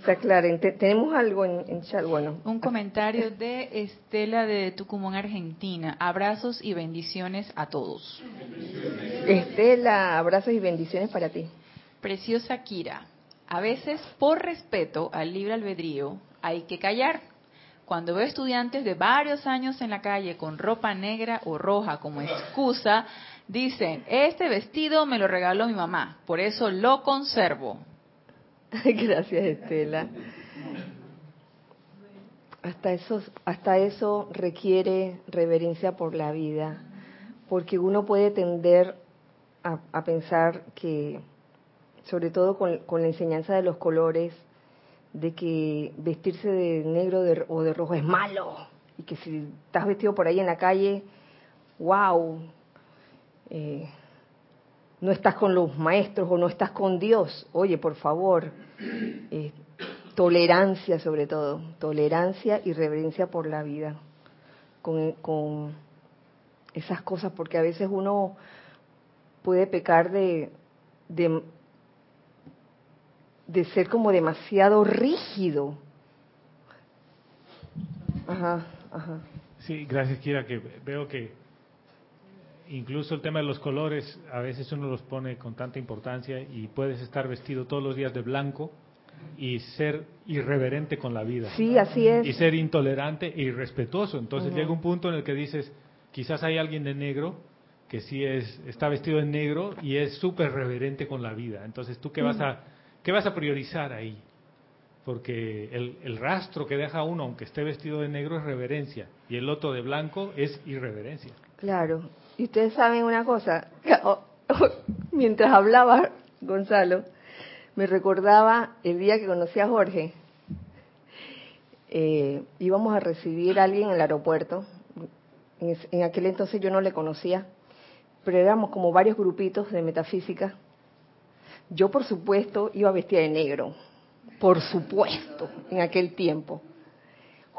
Speaker 1: se aclaren. Te- tenemos algo en, en chat. Bueno,
Speaker 8: Un comentario de Estela de Tucumán, Argentina. Abrazos y bendiciones a todos.
Speaker 1: Estela, abrazos y bendiciones para ti.
Speaker 8: Preciosa Kira, a veces por respeto al libre albedrío hay que callar. Cuando veo estudiantes de varios años en la calle con ropa negra o roja como excusa, dicen, este vestido me lo regaló mi mamá, por eso lo conservo.
Speaker 1: Gracias, Estela. Hasta eso, hasta eso requiere reverencia por la vida, porque uno puede tender a, pensar que, sobre todo con, la enseñanza de los colores, de que vestirse de negro o de rojo es malo, y que si estás vestido por ahí en la calle, wow, eh, no estás con los maestros o no estás con Dios. Oye, por favor, eh, tolerancia sobre todo, tolerancia y reverencia por la vida, con, con esas cosas, porque a veces uno puede pecar de, de, de ser como demasiado rígido.
Speaker 5: Ajá, ajá. Sí, gracias, Kira, que veo que incluso el tema de los colores, a veces uno los pone con tanta importancia y puedes estar vestido todos los días de blanco y ser irreverente con la vida.
Speaker 1: Sí, así es.
Speaker 5: Y ser intolerante e irrespetuoso. Entonces llega un punto en el que dices, quizás hay alguien de negro que sí es está vestido de negro y es súper reverente con la vida. Entonces, ¿tú qué vas a qué vas a priorizar ahí? Porque el, el rastro que deja uno, aunque esté vestido de negro, es reverencia y el otro de blanco es irreverencia.
Speaker 1: Claro. Y ustedes saben una cosa, mientras hablaba Gonzalo, me recordaba el día que conocí a Jorge. Eh, íbamos a recibir a alguien en el aeropuerto. En, aquel entonces yo no le conocía, pero éramos como varios grupitos de metafísica. Yo, por supuesto, iba vestida de negro. Por supuesto, en aquel tiempo.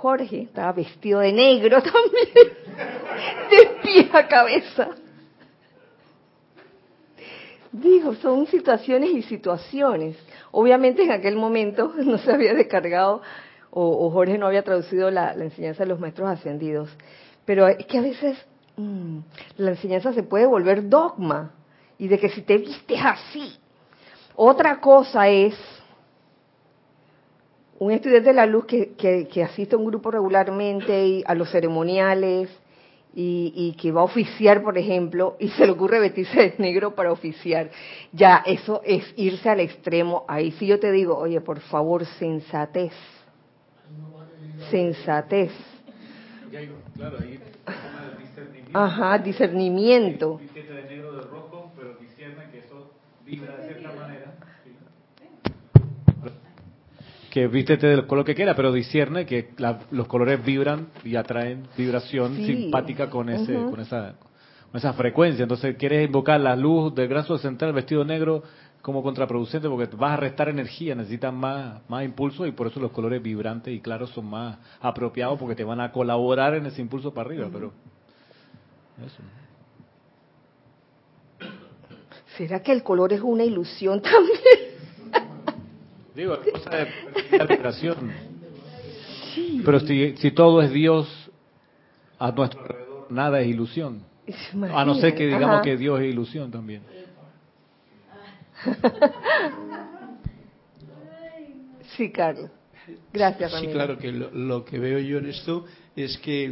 Speaker 1: Jorge estaba vestido de negro también, de pie a cabeza. Digo, son situaciones y situaciones. Obviamente en aquel momento no se había descargado o, Jorge no había traducido la, enseñanza de los maestros ascendidos. Pero es que a veces mm, la enseñanza se puede volver dogma y de que si te vistes así. Otra cosa es un estudiante de la luz que, que, asiste a un grupo regularmente y a los ceremoniales y, que va a oficiar, por ejemplo, y se le ocurre vestirse de negro para oficiar. Ya, eso es irse al extremo. Ahí sí yo te digo, oye, por favor, sensatez. Sensatez. Claro, ahí discernimiento. Ajá, discernimiento. de negro de rojo, pero que eso vibra de cierta
Speaker 2: manera que vístete del color que quiera, pero discierne que los colores vibran y atraen vibración simpática con ese, con esa, con esa frecuencia. Entonces quieres invocar la luz del gran sol central vestido negro como contraproducente porque vas a restar energía, necesitas más, más impulso y por eso los colores vibrantes y claros son más apropiados porque te van a colaborar en ese impulso para arriba, pero eso.
Speaker 1: ¿Será que el color es una ilusión también?
Speaker 2: Digo, es cosa de vibración. Pero si, si todo es Dios a nuestro alrededor, nada es ilusión. A no ser que digamos que Dios es ilusión también.
Speaker 1: Sí, Carlos. Gracias,
Speaker 7: Ramiro. Sí, claro, que lo, que veo yo en esto es que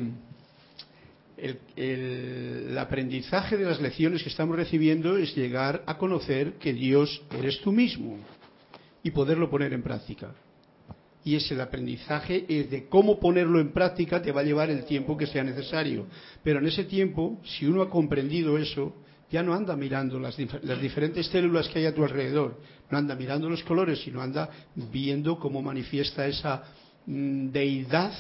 Speaker 7: el, el, aprendizaje de las lecciones que estamos recibiendo es llegar a conocer que Dios eres tú mismo y poderlo poner en práctica. Y es el aprendizaje de cómo ponerlo en práctica te va a llevar el tiempo que sea necesario. Pero en ese tiempo, si uno ha comprendido eso, ya no anda mirando las, las, diferentes células que hay a tu alrededor, no anda mirando los colores, sino anda viendo cómo manifiesta esa mm, deidad,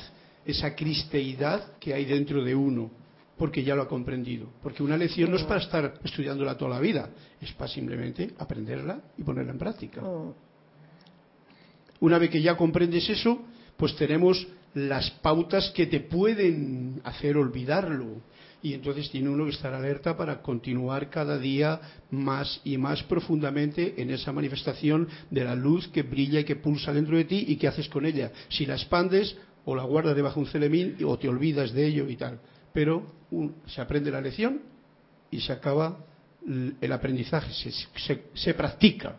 Speaker 7: esa cristeidad que hay dentro de uno, porque ya lo ha comprendido. Porque una lección no es para estar estudiándola toda la vida, es para simplemente aprenderla y ponerla en práctica. Una vez que ya comprendes eso, pues tenemos las pautas que te pueden hacer olvidarlo. Y entonces tiene uno que estar alerta para continuar cada día más y más profundamente en esa manifestación de la luz que brilla y que pulsa dentro de ti y qué haces con ella. Si la expandes o la guardas debajo de un celemín o te olvidas de ello y tal. Pero se aprende la lección y se acaba el aprendizaje, se, practica,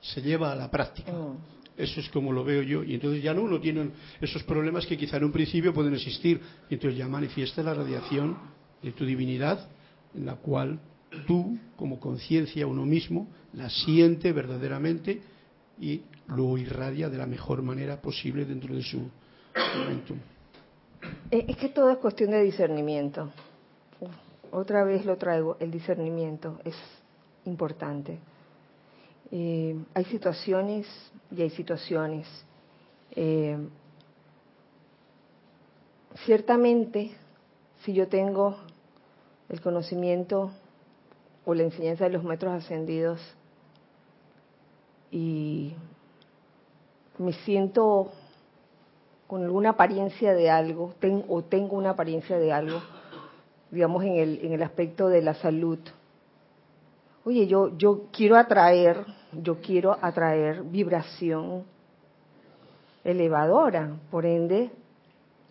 Speaker 7: se lleva a la práctica. Oh. Eso es como lo veo yo. Y entonces ya no uno tiene esos problemas que quizá en un principio pueden existir. Y entonces ya manifiesta la radiación de tu divinidad, en la cual tú, como conciencia, uno mismo, la siente verdaderamente y lo irradia de la mejor manera posible dentro de su momento.
Speaker 1: Eh, es que todo es cuestión de discernimiento. otra vez lo traigo, el discernimiento es importante. Eh, hay situaciones y hay situaciones. Eh, ciertamente, si yo tengo el conocimiento o la enseñanza de los metros ascendidos y me siento con alguna apariencia de algo, o tengo una apariencia de algo, digamos en el, en el aspecto de la salud. Oye, yo, yo quiero atraer, yo quiero atraer vibración elevadora, por ende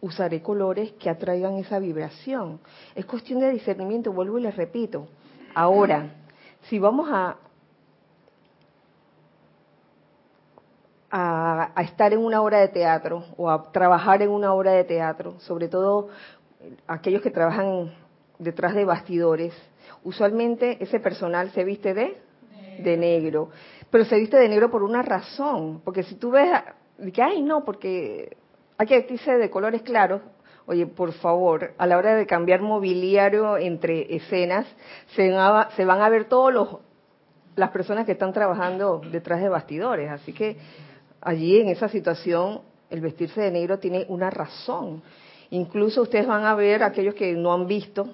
Speaker 1: usaré colores que atraigan esa vibración. Es cuestión de discernimiento, vuelvo y les repito. Ahora, si vamos a, a, estar en una obra de teatro o a trabajar en una obra de teatro, sobre todo aquellos que trabajan detrás de bastidores, usualmente ese personal se viste de, negro, pero se viste de negro por una razón, porque si tú ves, que, ay no, porque hay que vestirse de colores claros, oye, por favor, a la hora de cambiar mobiliario entre escenas, se, se van a ver todos los las personas que están trabajando detrás de bastidores, así que allí en esa situación el vestirse de negro tiene una razón. Incluso ustedes van a ver, aquellos que no han visto,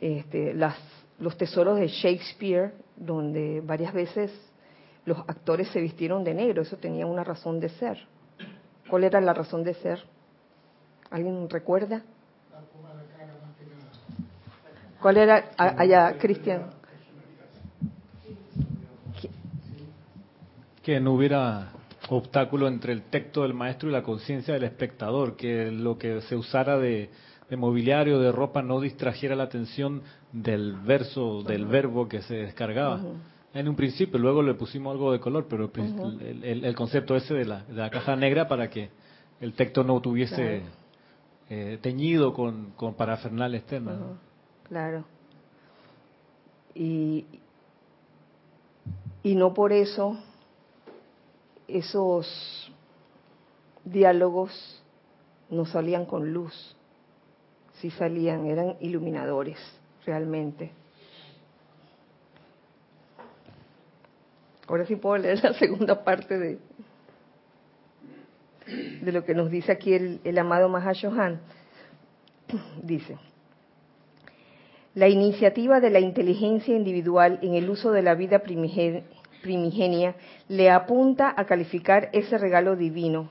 Speaker 1: este, las, los tesoros de Shakespeare, donde varias veces los actores se vistieron de negro, eso tenía una razón de ser. ¿Cuál era la razón de ser? ¿Alguien recuerda? ¿Cuál era allá, Cristian?
Speaker 2: Que no hubiera obstáculo entre el texto del maestro y la conciencia del espectador, que lo que se usara de, mobiliario, de ropa, no distrajera la atención del verso, del verbo que se descargaba. En un principio, luego le pusimos algo de color, pero el, concepto ese de la, de la, caja negra para que el texto no tuviese eh, teñido con, con parafernal externa.
Speaker 1: Claro. Y, y no por eso esos diálogos no salían con luz, sí salían, eran iluminadores realmente. Ahora sí puedo leer la segunda parte de, de lo que nos dice aquí el, el amado Mahashohan. Dice, la iniciativa de la inteligencia individual en el uso de la vida primigenia primigenia le apunta a calificar ese regalo divino,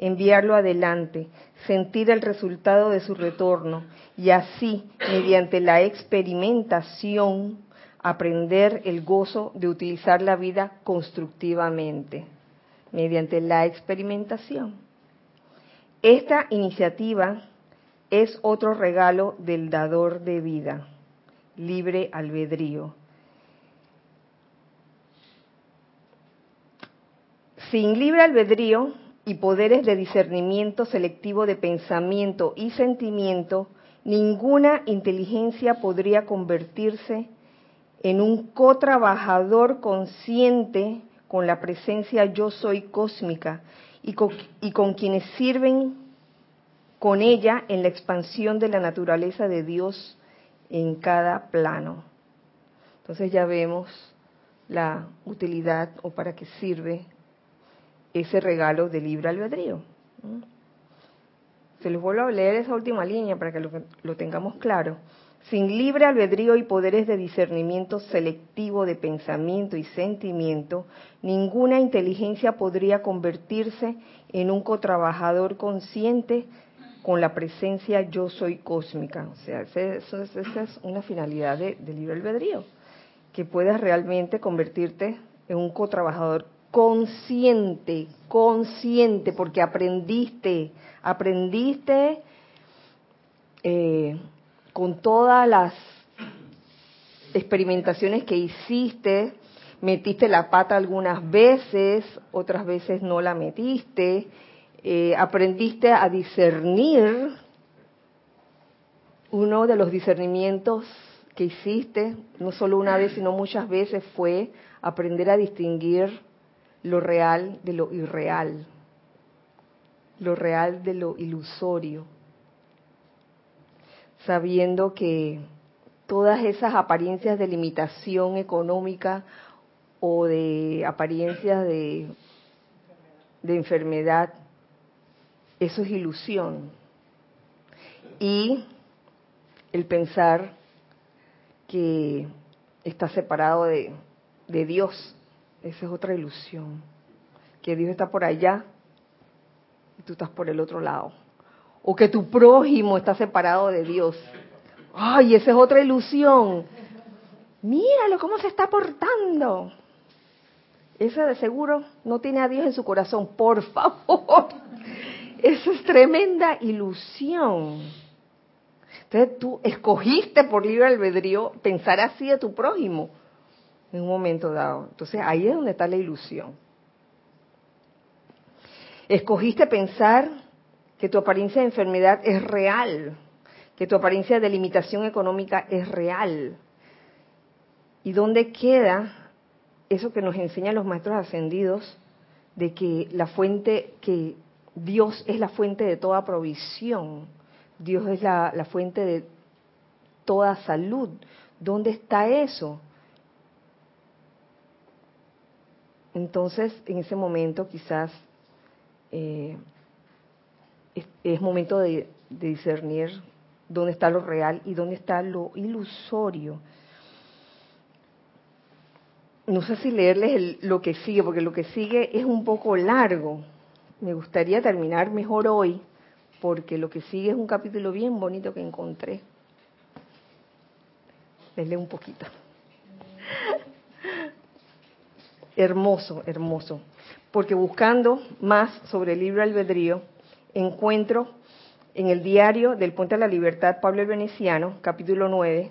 Speaker 1: enviarlo adelante, sentir el resultado de su retorno y así, mediante la experimentación, aprender el gozo de utilizar la vida constructivamente, mediante la experimentación. Esta iniciativa es otro regalo del dador de vida, libre albedrío, Sin libre albedrío y poderes de discernimiento selectivo de pensamiento y sentimiento, ninguna inteligencia podría convertirse en un co-trabajador consciente con la presencia yo soy cósmica y con, y con quienes sirven con ella en la expansión de la naturaleza de Dios en cada plano. Entonces ya vemos la utilidad o para qué sirve ese regalo de libre albedrío. Se les vuelvo a leer esa última línea para que lo, tengamos claro. Sin libre albedrío y poderes de discernimiento selectivo de pensamiento y sentimiento, ninguna inteligencia podría convertirse en un cotrabajador consciente con la presencia yo soy cósmica. O sea, esa es una finalidad de libre albedrío, que puedas realmente convertirte en un cotrabajador consciente, consciente, porque aprendiste, aprendiste eh, con todas las experimentaciones que hiciste, metiste la pata algunas veces, otras veces no la metiste, eh, aprendiste a discernir. Uno de los discernimientos que hiciste, no solo una vez, sino muchas veces, fue aprender a distinguir lo real de lo irreal, lo real de lo ilusorio, sabiendo que todas esas apariencias de limitación económica o de apariencias de, de enfermedad, eso es ilusión. Y el pensar que está separado de, de Dios, esa es otra ilusión. Que Dios está por allá y tú estás por el otro lado. O que tu prójimo está separado de Dios. Ay, esa es otra ilusión. Míralo cómo se está portando. Ese de seguro no tiene a Dios en su corazón, por favor. Eso es tremenda ilusión. Entonces tú escogiste por libre albedrío pensar así de tu prójimo en un momento dado. Entonces ahí es donde está la ilusión. Escogiste pensar que tu apariencia de enfermedad es real, que tu apariencia de limitación económica es real. ¿Y dónde queda eso que nos enseñan los maestros ascendidos de que la fuente, que Dios es la fuente de toda provisión, Dios es la, fuente de toda salud? ¿Dónde está eso? Entonces, en ese momento quizás eh, es, momento de, de, discernir dónde está lo real y dónde está lo ilusorio. No sé si leerles el, lo que sigue, porque lo que sigue es un poco largo. Me gustaría terminar mejor hoy, porque lo que sigue es un capítulo bien bonito que encontré. Les leo un poquito. Hermoso, hermoso. Porque buscando más sobre el libro albedrío, encuentro en el diario del Puente a la Libertad, Pablo el Veneciano, capítulo 9,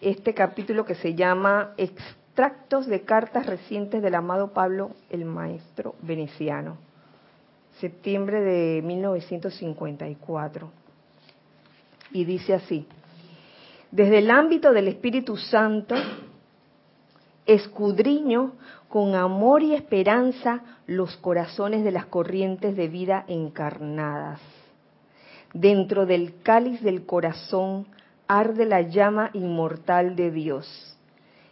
Speaker 1: este capítulo que se llama Extractos de cartas recientes del amado Pablo el Maestro Veneciano, septiembre de 1954. Y dice así, desde el ámbito del Espíritu Santo, escudriño con amor y esperanza los corazones de las corrientes de vida encarnadas. Dentro del cáliz del corazón arde la llama inmortal de Dios.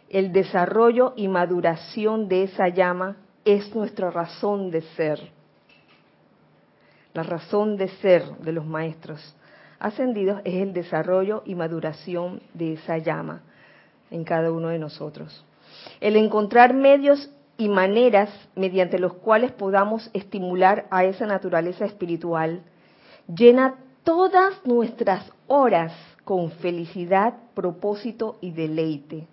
Speaker 1: El desarrollo y maduración de esa llama es nuestra razón de ser. La razón de ser de los maestros ascendidos es el desarrollo y maduración de esa llama en cada uno de nosotros el encontrar medios y maneras mediante los cuales podamos estimular a esa naturaleza espiritual, llena todas nuestras horas con felicidad, propósito y deleite.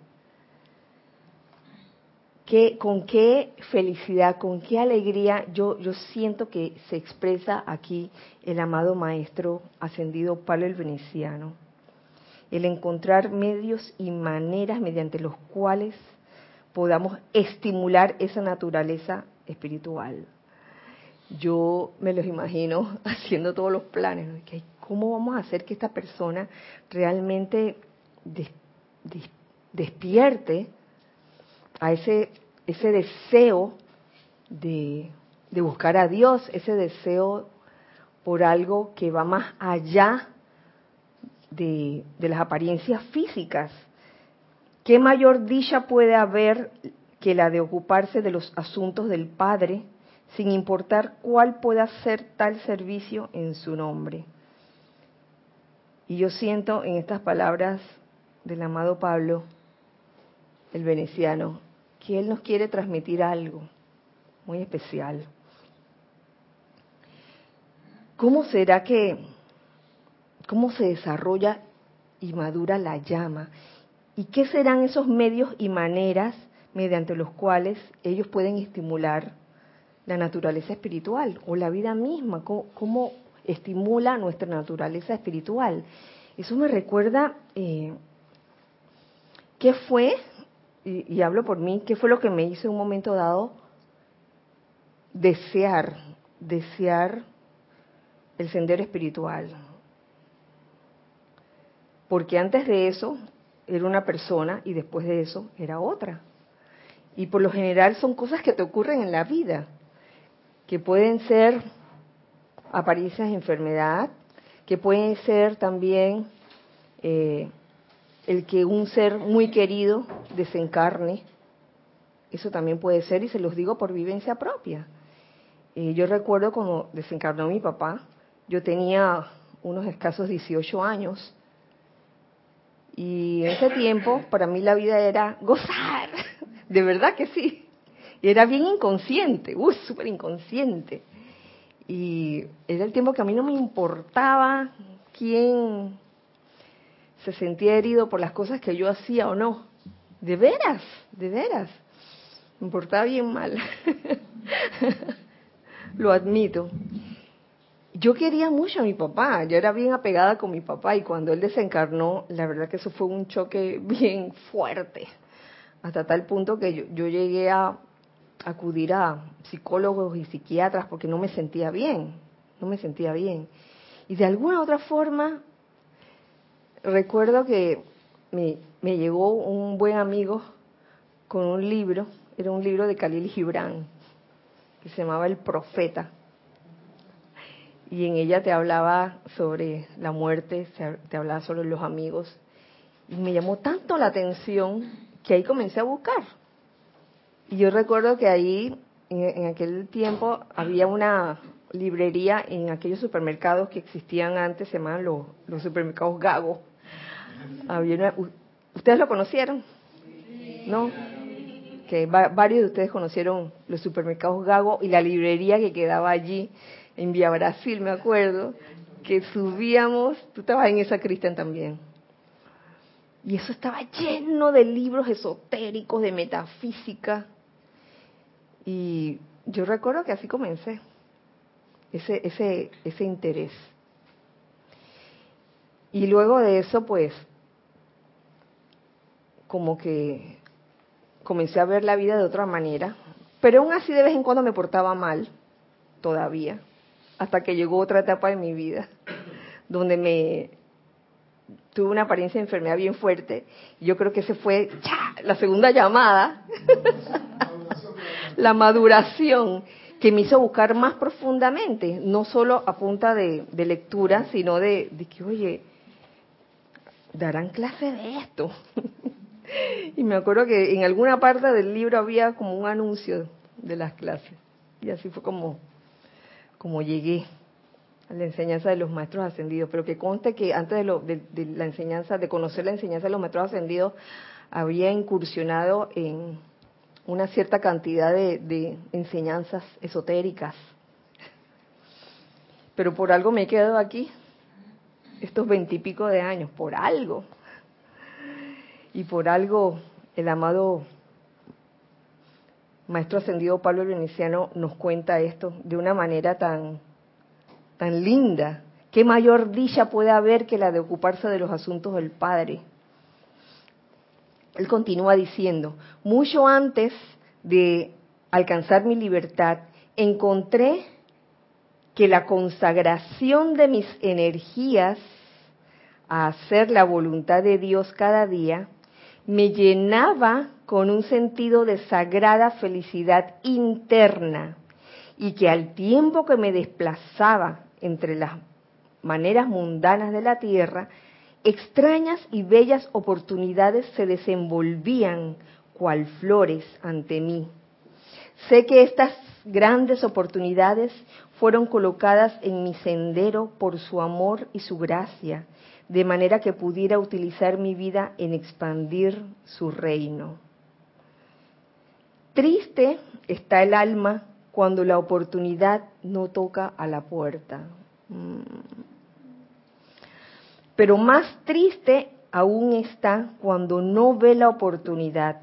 Speaker 1: ¿Qué, con qué felicidad, con qué alegría yo, yo siento que se expresa aquí el amado Maestro ascendido Pablo el Veneciano. El encontrar medios y maneras mediante los cuales podamos estimular esa naturaleza espiritual. Yo me los imagino haciendo todos los planes, ¿no? ¿cómo vamos a hacer que esta persona realmente despierte a ese, ese deseo de, buscar a Dios, ese deseo por algo que va más allá de las apariencias físicas? ¿Qué mayor dicha puede haber que la de ocuparse de los asuntos del Padre, sin importar cuál pueda ser tal servicio en su nombre? Y yo siento en estas palabras del amado Pablo, el veneciano, que él nos quiere transmitir algo muy especial. ¿Cómo será que, cómo se desarrolla y madura la llama? ¿Y qué serán esos medios y maneras mediante los cuales ellos pueden estimular la naturaleza espiritual o la vida misma? ¿Cómo, estimula nuestra naturaleza espiritual? Eso me recuerda eh, qué fue, y, hablo por mí, qué fue lo que me hizo en un momento dado desear, desear el sendero espiritual. Porque antes de eso era una persona y después de eso era otra. Y por lo general son cosas que te ocurren en la vida, que pueden ser apariencias de enfermedad, que pueden ser también eh, el que un ser muy querido desencarne. Eso también puede ser y se los digo por vivencia propia. Eh, yo recuerdo cuando desencarnó mi papá, yo tenía unos escasos 18 años y en ese tiempo para mí la vida era gozar, de verdad que sí. Y era bien inconsciente, uy, súper inconsciente. Y era el tiempo que a mí no me importaba quién se sentía herido por las cosas que yo hacía o no. De veras, de veras. Me importaba bien mal. Lo admito. Yo quería mucho a mi papá, yo era bien apegada con mi papá y cuando él desencarnó, la verdad que eso fue un choque bien fuerte, hasta tal punto que yo, llegué a acudir a psicólogos y psiquiatras porque no me sentía bien, no me sentía bien. Y de alguna otra forma, recuerdo que me, me llegó un buen amigo con un libro, era un libro de Khalil Gibran, que se llamaba El Profeta. Y en ella te hablaba sobre la muerte, te hablaba sobre los amigos. Y me llamó tanto la atención que ahí comencé a buscar. Y yo recuerdo que ahí, en, aquel tiempo, había una librería en aquellos supermercados que existían antes, se llamaban los, los supermercados Gago. Había ¿Ustedes lo conocieron? ¿No? Que varios de ustedes conocieron los supermercados Gago y la librería que quedaba allí en Vía Brasil, me acuerdo, que subíamos, tú estabas en esa Cristian también, y eso estaba lleno de libros esotéricos, de metafísica, y yo recuerdo que así comencé, ese, ese, ese interés. Y luego de eso, pues, como que comencé a ver la vida de otra manera, pero aún así de vez en cuando me portaba mal, todavía, hasta que llegó otra etapa de mi vida, donde me tuve una apariencia de enfermedad bien fuerte. Y yo creo que ese fue la segunda llamada, la maduración que me hizo buscar más profundamente, no solo a punta de, lectura, sino de, de que, oye, darán clase de esto. y me acuerdo que en alguna parte del libro había como un anuncio de las clases. Y así fue como, como llegué a la enseñanza de los maestros ascendidos. Pero que conste que antes de, lo, de, la enseñanza, de conocer la enseñanza de los maestros ascendidos, había incursionado en una cierta cantidad de, de enseñanzas esotéricas. Pero por algo me he quedado aquí, estos veintipico de años, por algo. Y por algo el amado Maestro Ascendido Pablo Veneciano nos cuenta esto de una manera tan, tan linda. ¿Qué mayor dicha puede haber que la de ocuparse de los asuntos del Padre? Él continúa diciendo, mucho antes de alcanzar mi libertad, encontré que la consagración de mis energías a hacer la voluntad de Dios cada día me llenaba con un sentido de sagrada felicidad interna y que al tiempo que me desplazaba entre las maneras mundanas de la tierra, extrañas y bellas oportunidades se desenvolvían cual flores ante mí. Sé que estas grandes oportunidades fueron colocadas en mi sendero por su amor y su gracia, de manera que pudiera utilizar mi vida en expandir su reino. Triste está el alma cuando la oportunidad no toca a la puerta. Mm. Pero más triste aún está cuando no ve la oportunidad,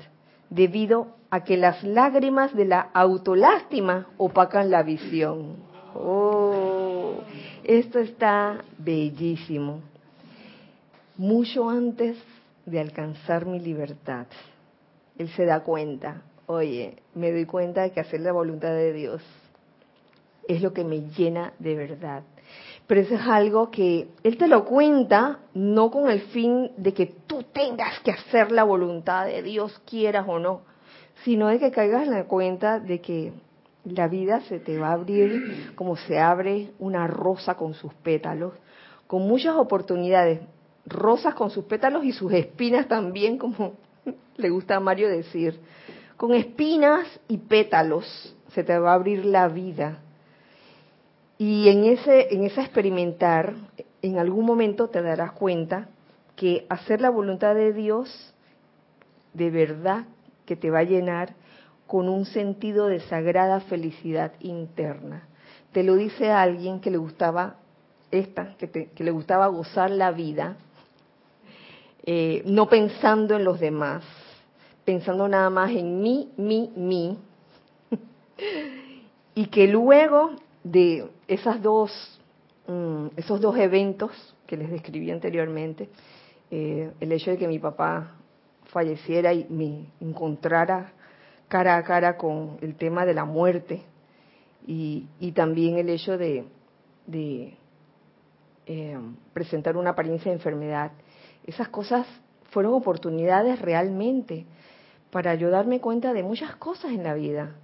Speaker 1: debido a que las lágrimas de la autolástima opacan la visión. Oh, esto está bellísimo mucho antes de alcanzar mi libertad. Él se da cuenta, oye, me doy cuenta de que hacer la voluntad de Dios es lo que me llena de verdad. Pero eso es algo que Él te lo cuenta no con el fin de que tú tengas que hacer la voluntad de Dios, quieras o no, sino de que caigas en la cuenta de que la vida se te va a abrir como se abre una rosa con sus pétalos, con muchas oportunidades rosas con sus pétalos y sus espinas también, como le gusta a Mario decir. Con espinas y pétalos se te va a abrir la vida. Y en ese, en ese experimentar, en algún momento te darás cuenta que hacer la voluntad de Dios de verdad que te va a llenar con un sentido de sagrada felicidad interna. Te lo dice alguien que le gustaba esta, que, le gustaba gozar la vida, eh, no pensando en los demás, pensando nada más en mí, mí, mí, y que luego de esas dos, mm, esos dos eventos que les describí anteriormente, eh, el hecho de que mi papá falleciera y me encontrara cara a cara con el tema de la muerte y, también el hecho de, eh, presentar una apariencia de enfermedad. Esas cosas fueron oportunidades realmente para yo darme cuenta de muchas cosas en la vida.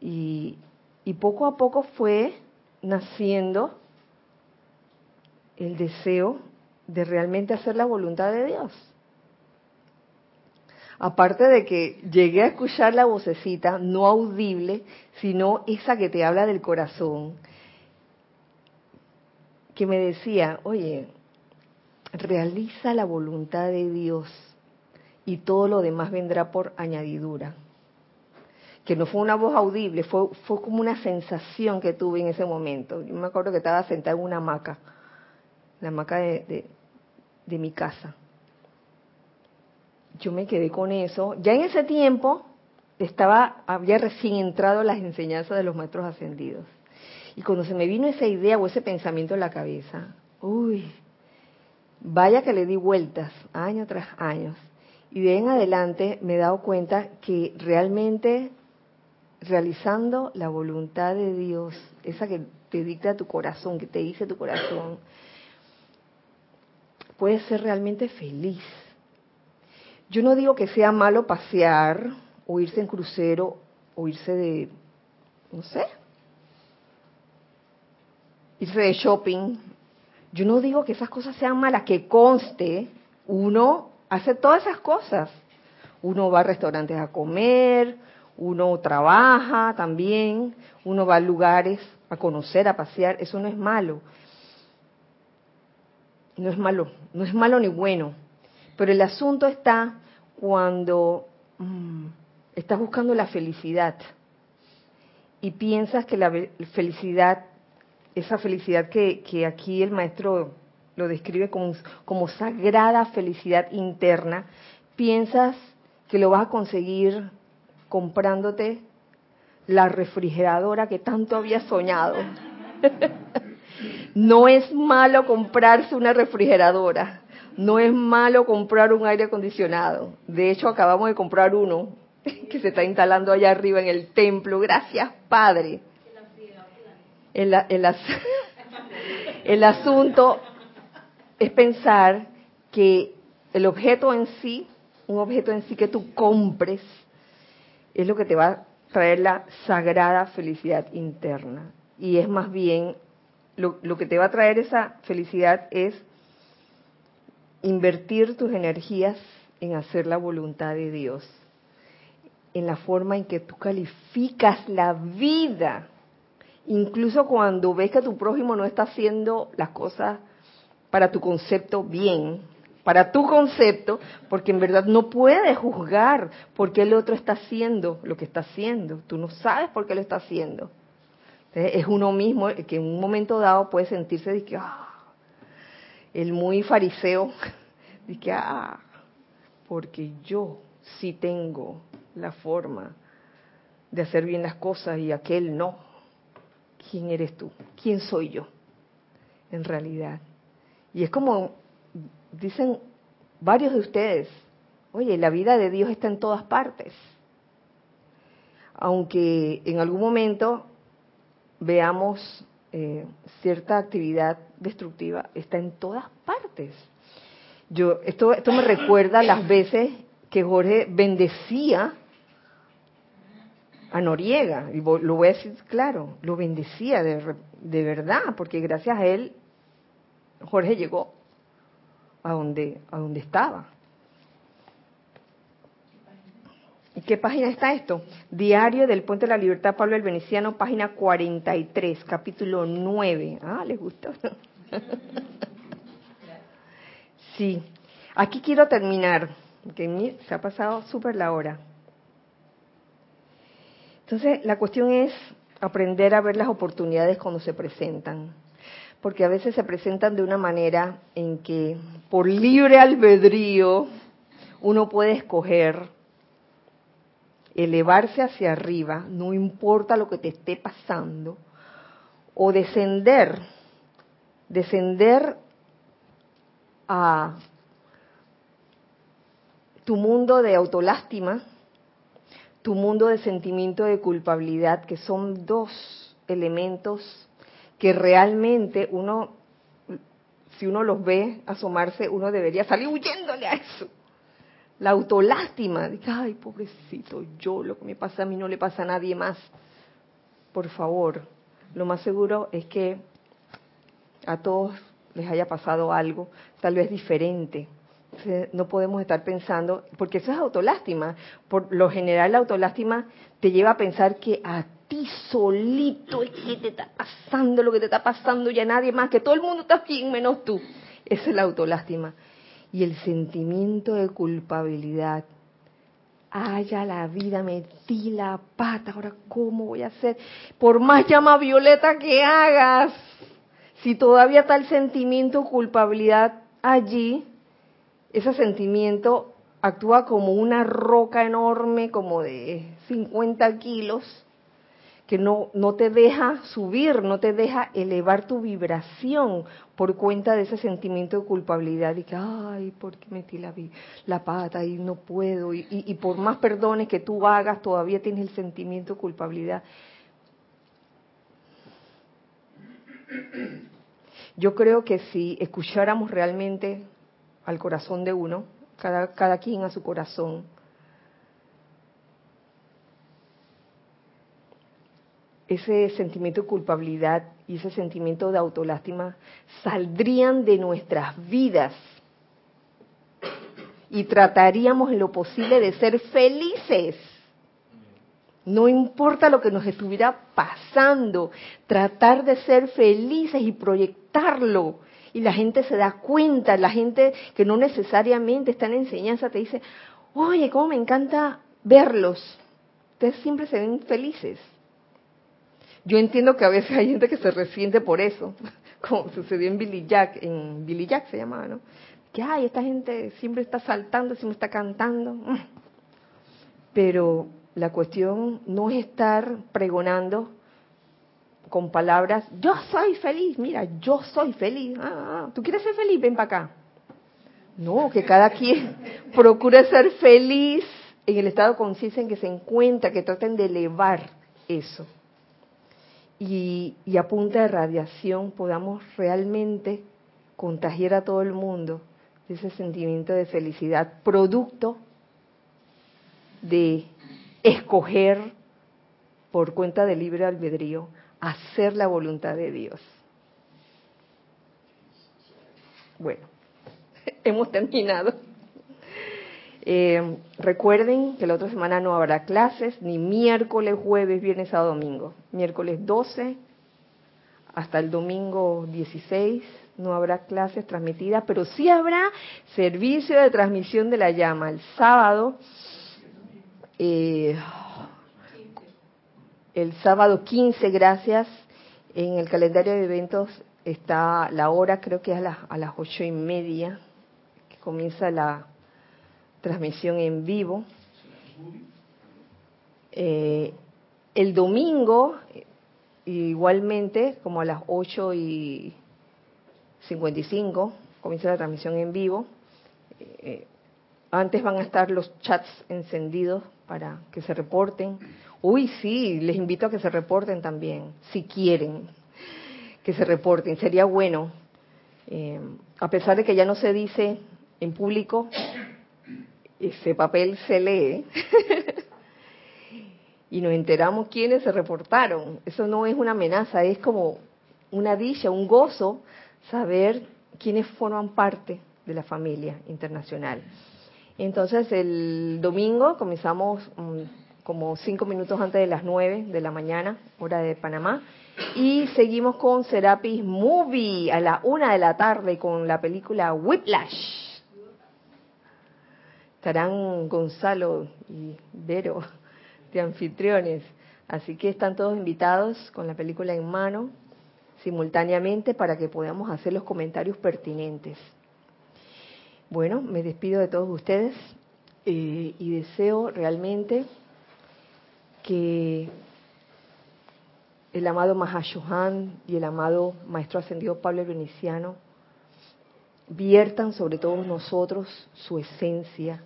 Speaker 1: Y, y poco a poco fue naciendo el deseo de realmente hacer la voluntad de Dios. Aparte de que llegué a escuchar la vocecita, no audible, sino esa que te habla del corazón, que me decía, oye, realiza la voluntad de Dios y todo lo demás vendrá por añadidura. Que no fue una voz audible, fue, fue como una sensación que tuve en ese momento. Yo me acuerdo que estaba sentada en una hamaca, la hamaca de de mi casa. Yo me quedé con eso. Ya en ese tiempo estaba, había recién entrado las enseñanzas de los maestros ascendidos. Y cuando se me vino esa idea o ese pensamiento en la cabeza, uy, vaya que le di vueltas año tras año. Y de en adelante me he dado cuenta que realmente realizando la voluntad de Dios, esa que te dicta tu corazón, que te dice tu corazón, puedes ser realmente feliz. Yo no digo que sea malo pasear o irse en crucero o irse de, no sé, irse de shopping. Yo no digo que esas cosas sean malas, que conste, uno hace todas esas cosas. Uno va a restaurantes a comer, uno trabaja también, uno va a lugares a conocer, a pasear, eso no es malo no es malo, no es malo ni bueno, pero el asunto está cuando mm, estás buscando la felicidad y piensas que la felicidad, esa felicidad que, que aquí el maestro lo describe como, como sagrada felicidad interna, piensas que lo vas a conseguir comprándote la refrigeradora que tanto habías soñado. No es malo comprarse una refrigeradora, no es malo comprar un aire acondicionado. De hecho, acabamos de comprar uno que se está instalando allá arriba en el templo. Gracias, Padre. El, el asunto es pensar que el objeto en sí, un objeto en sí que tú compres, es lo que te va a traer la sagrada felicidad interna. Y es más bien lo, que te va a traer esa felicidad es invertir tus energías en hacer la voluntad de Dios, en la forma en que tú calificas la vida, incluso cuando ves que tu prójimo no está haciendo las cosas para tu concepto bien, para tu concepto, porque en verdad no puedes juzgar por qué el otro está haciendo lo que está haciendo, tú no sabes por qué lo está haciendo es uno mismo que en un momento dado puede sentirse de que, ah, el muy fariseo, de que, ah, porque yo sí tengo la forma de hacer bien las cosas y aquel no. ¿Quién eres tú? ¿Quién soy yo? En realidad. Y es como dicen varios de ustedes, oye, la vida de Dios está en todas partes. Aunque en algún momento veamos eh, cierta actividad destructiva, está en todas partes. Yo, esto, esto me recuerda las veces que Jorge bendecía a Noriega, y lo voy a decir claro, lo bendecía de, de verdad, porque gracias a él Jorge llegó a donde, a donde estaba. ¿Y qué página está esto? Diario del Puente de la Libertad, Pablo el Veneciano, página 43, capítulo 9. Ah, ¿les gustó? sí. Aquí quiero terminar, porque se ha pasado súper la hora. Entonces, la cuestión es aprender a ver las oportunidades cuando se presentan. Porque a veces se presentan de una manera en que por libre albedrío uno puede escoger elevarse hacia arriba, no importa lo que te esté pasando, o descender, descender a tu mundo de autolástima, tu mundo de sentimiento de culpabilidad, que son dos elementos que realmente uno, si uno los ve asomarse, uno debería salir huyéndole a eso. La autolástima, de ay, pobrecito, yo, lo que me pasa a mí no le pasa a nadie más. Por favor, lo más seguro es que a todos les haya pasado algo, tal vez diferente. No podemos estar pensando, porque eso es autolástima. Por lo general, la autolástima te lleva a pensar que a ti solito es que te está pasando lo que te está pasando y a nadie más, que todo el mundo está bien menos tú. Esa es la autolástima. Y el sentimiento de culpabilidad. Ay, la vida metí la pata, ahora cómo voy a hacer. Por más llama violeta que hagas, si todavía está el sentimiento de culpabilidad allí, ese sentimiento actúa como una roca enorme, como de 50 kilos, que no, no te deja subir, no te deja elevar tu vibración por cuenta de ese sentimiento de culpabilidad y que, ay, ¿por qué metí la, la pata y no puedo? Y, y por más perdones que tú hagas, todavía tienes el sentimiento de culpabilidad. Yo creo que si escucháramos realmente al corazón de uno, cada, cada quien a su corazón, ese sentimiento de culpabilidad y ese sentimiento de autolástima saldrían de nuestras vidas y trataríamos en lo posible de ser felices. No importa lo que nos estuviera pasando, tratar de ser felices y proyectarlo. Y la gente se da cuenta, la gente que no necesariamente está en enseñanza te dice, oye, cómo me encanta verlos. Ustedes siempre se ven felices. Yo entiendo que a veces hay gente que se resiente por eso, como sucedió en Billy Jack, en Billy Jack se llamaba, ¿no? Que, ay, esta gente siempre está saltando, siempre está cantando. Pero la cuestión no es estar pregonando con palabras, yo soy feliz, mira, yo soy feliz. Ah, ah ¿Tú quieres ser feliz? Ven para acá. No, que cada quien procure ser feliz en el estado de conciencia en que se encuentra, que traten de elevar eso y, a punta de radiación podamos realmente contagiar a todo el mundo ese sentimiento de felicidad, producto de escoger por cuenta del libre albedrío hacer la voluntad de Dios. Bueno, hemos terminado. Eh, recuerden que la otra semana no habrá clases, ni miércoles, jueves, viernes, sábado, domingo. Miércoles 12 hasta el domingo 16 no habrá clases transmitidas, pero sí habrá servicio de transmisión de la llama. El sábado, eh, el sábado 15, gracias, en el calendario de eventos está la hora, creo que es a las, a las ocho y media, que comienza la transmisión en vivo. Eh, el domingo, igualmente, como a las 8 y 55, comienza la transmisión en vivo. Eh, antes van a estar los chats encendidos para que se reporten. Uy, sí, les invito a que se reporten también, si quieren que se reporten. Sería bueno, eh, a pesar de que ya no se dice en público, ese papel se lee y nos enteramos quiénes se reportaron. Eso no es una amenaza, es como una dicha, un gozo saber quiénes forman parte de la familia internacional. Entonces el domingo comenzamos mm, como cinco minutos antes de las nueve de la mañana, hora de Panamá, y seguimos con Serapis Movie a la una de la tarde con la película Whiplash. Estarán Gonzalo y Vero de anfitriones, así que están todos invitados con la película en mano simultáneamente para que podamos hacer los comentarios pertinentes. Bueno, me despido de todos ustedes eh, y deseo realmente que el amado Mahashohan y el amado Maestro Ascendido Pablo Veneciano viertan sobre todos nosotros su esencia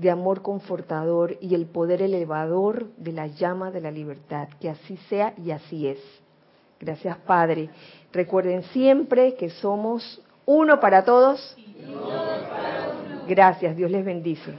Speaker 1: de amor confortador y el poder elevador de la llama de la libertad. Que así sea y así es. Gracias, Padre. Recuerden siempre que somos uno para todos Gracias, Dios les bendice.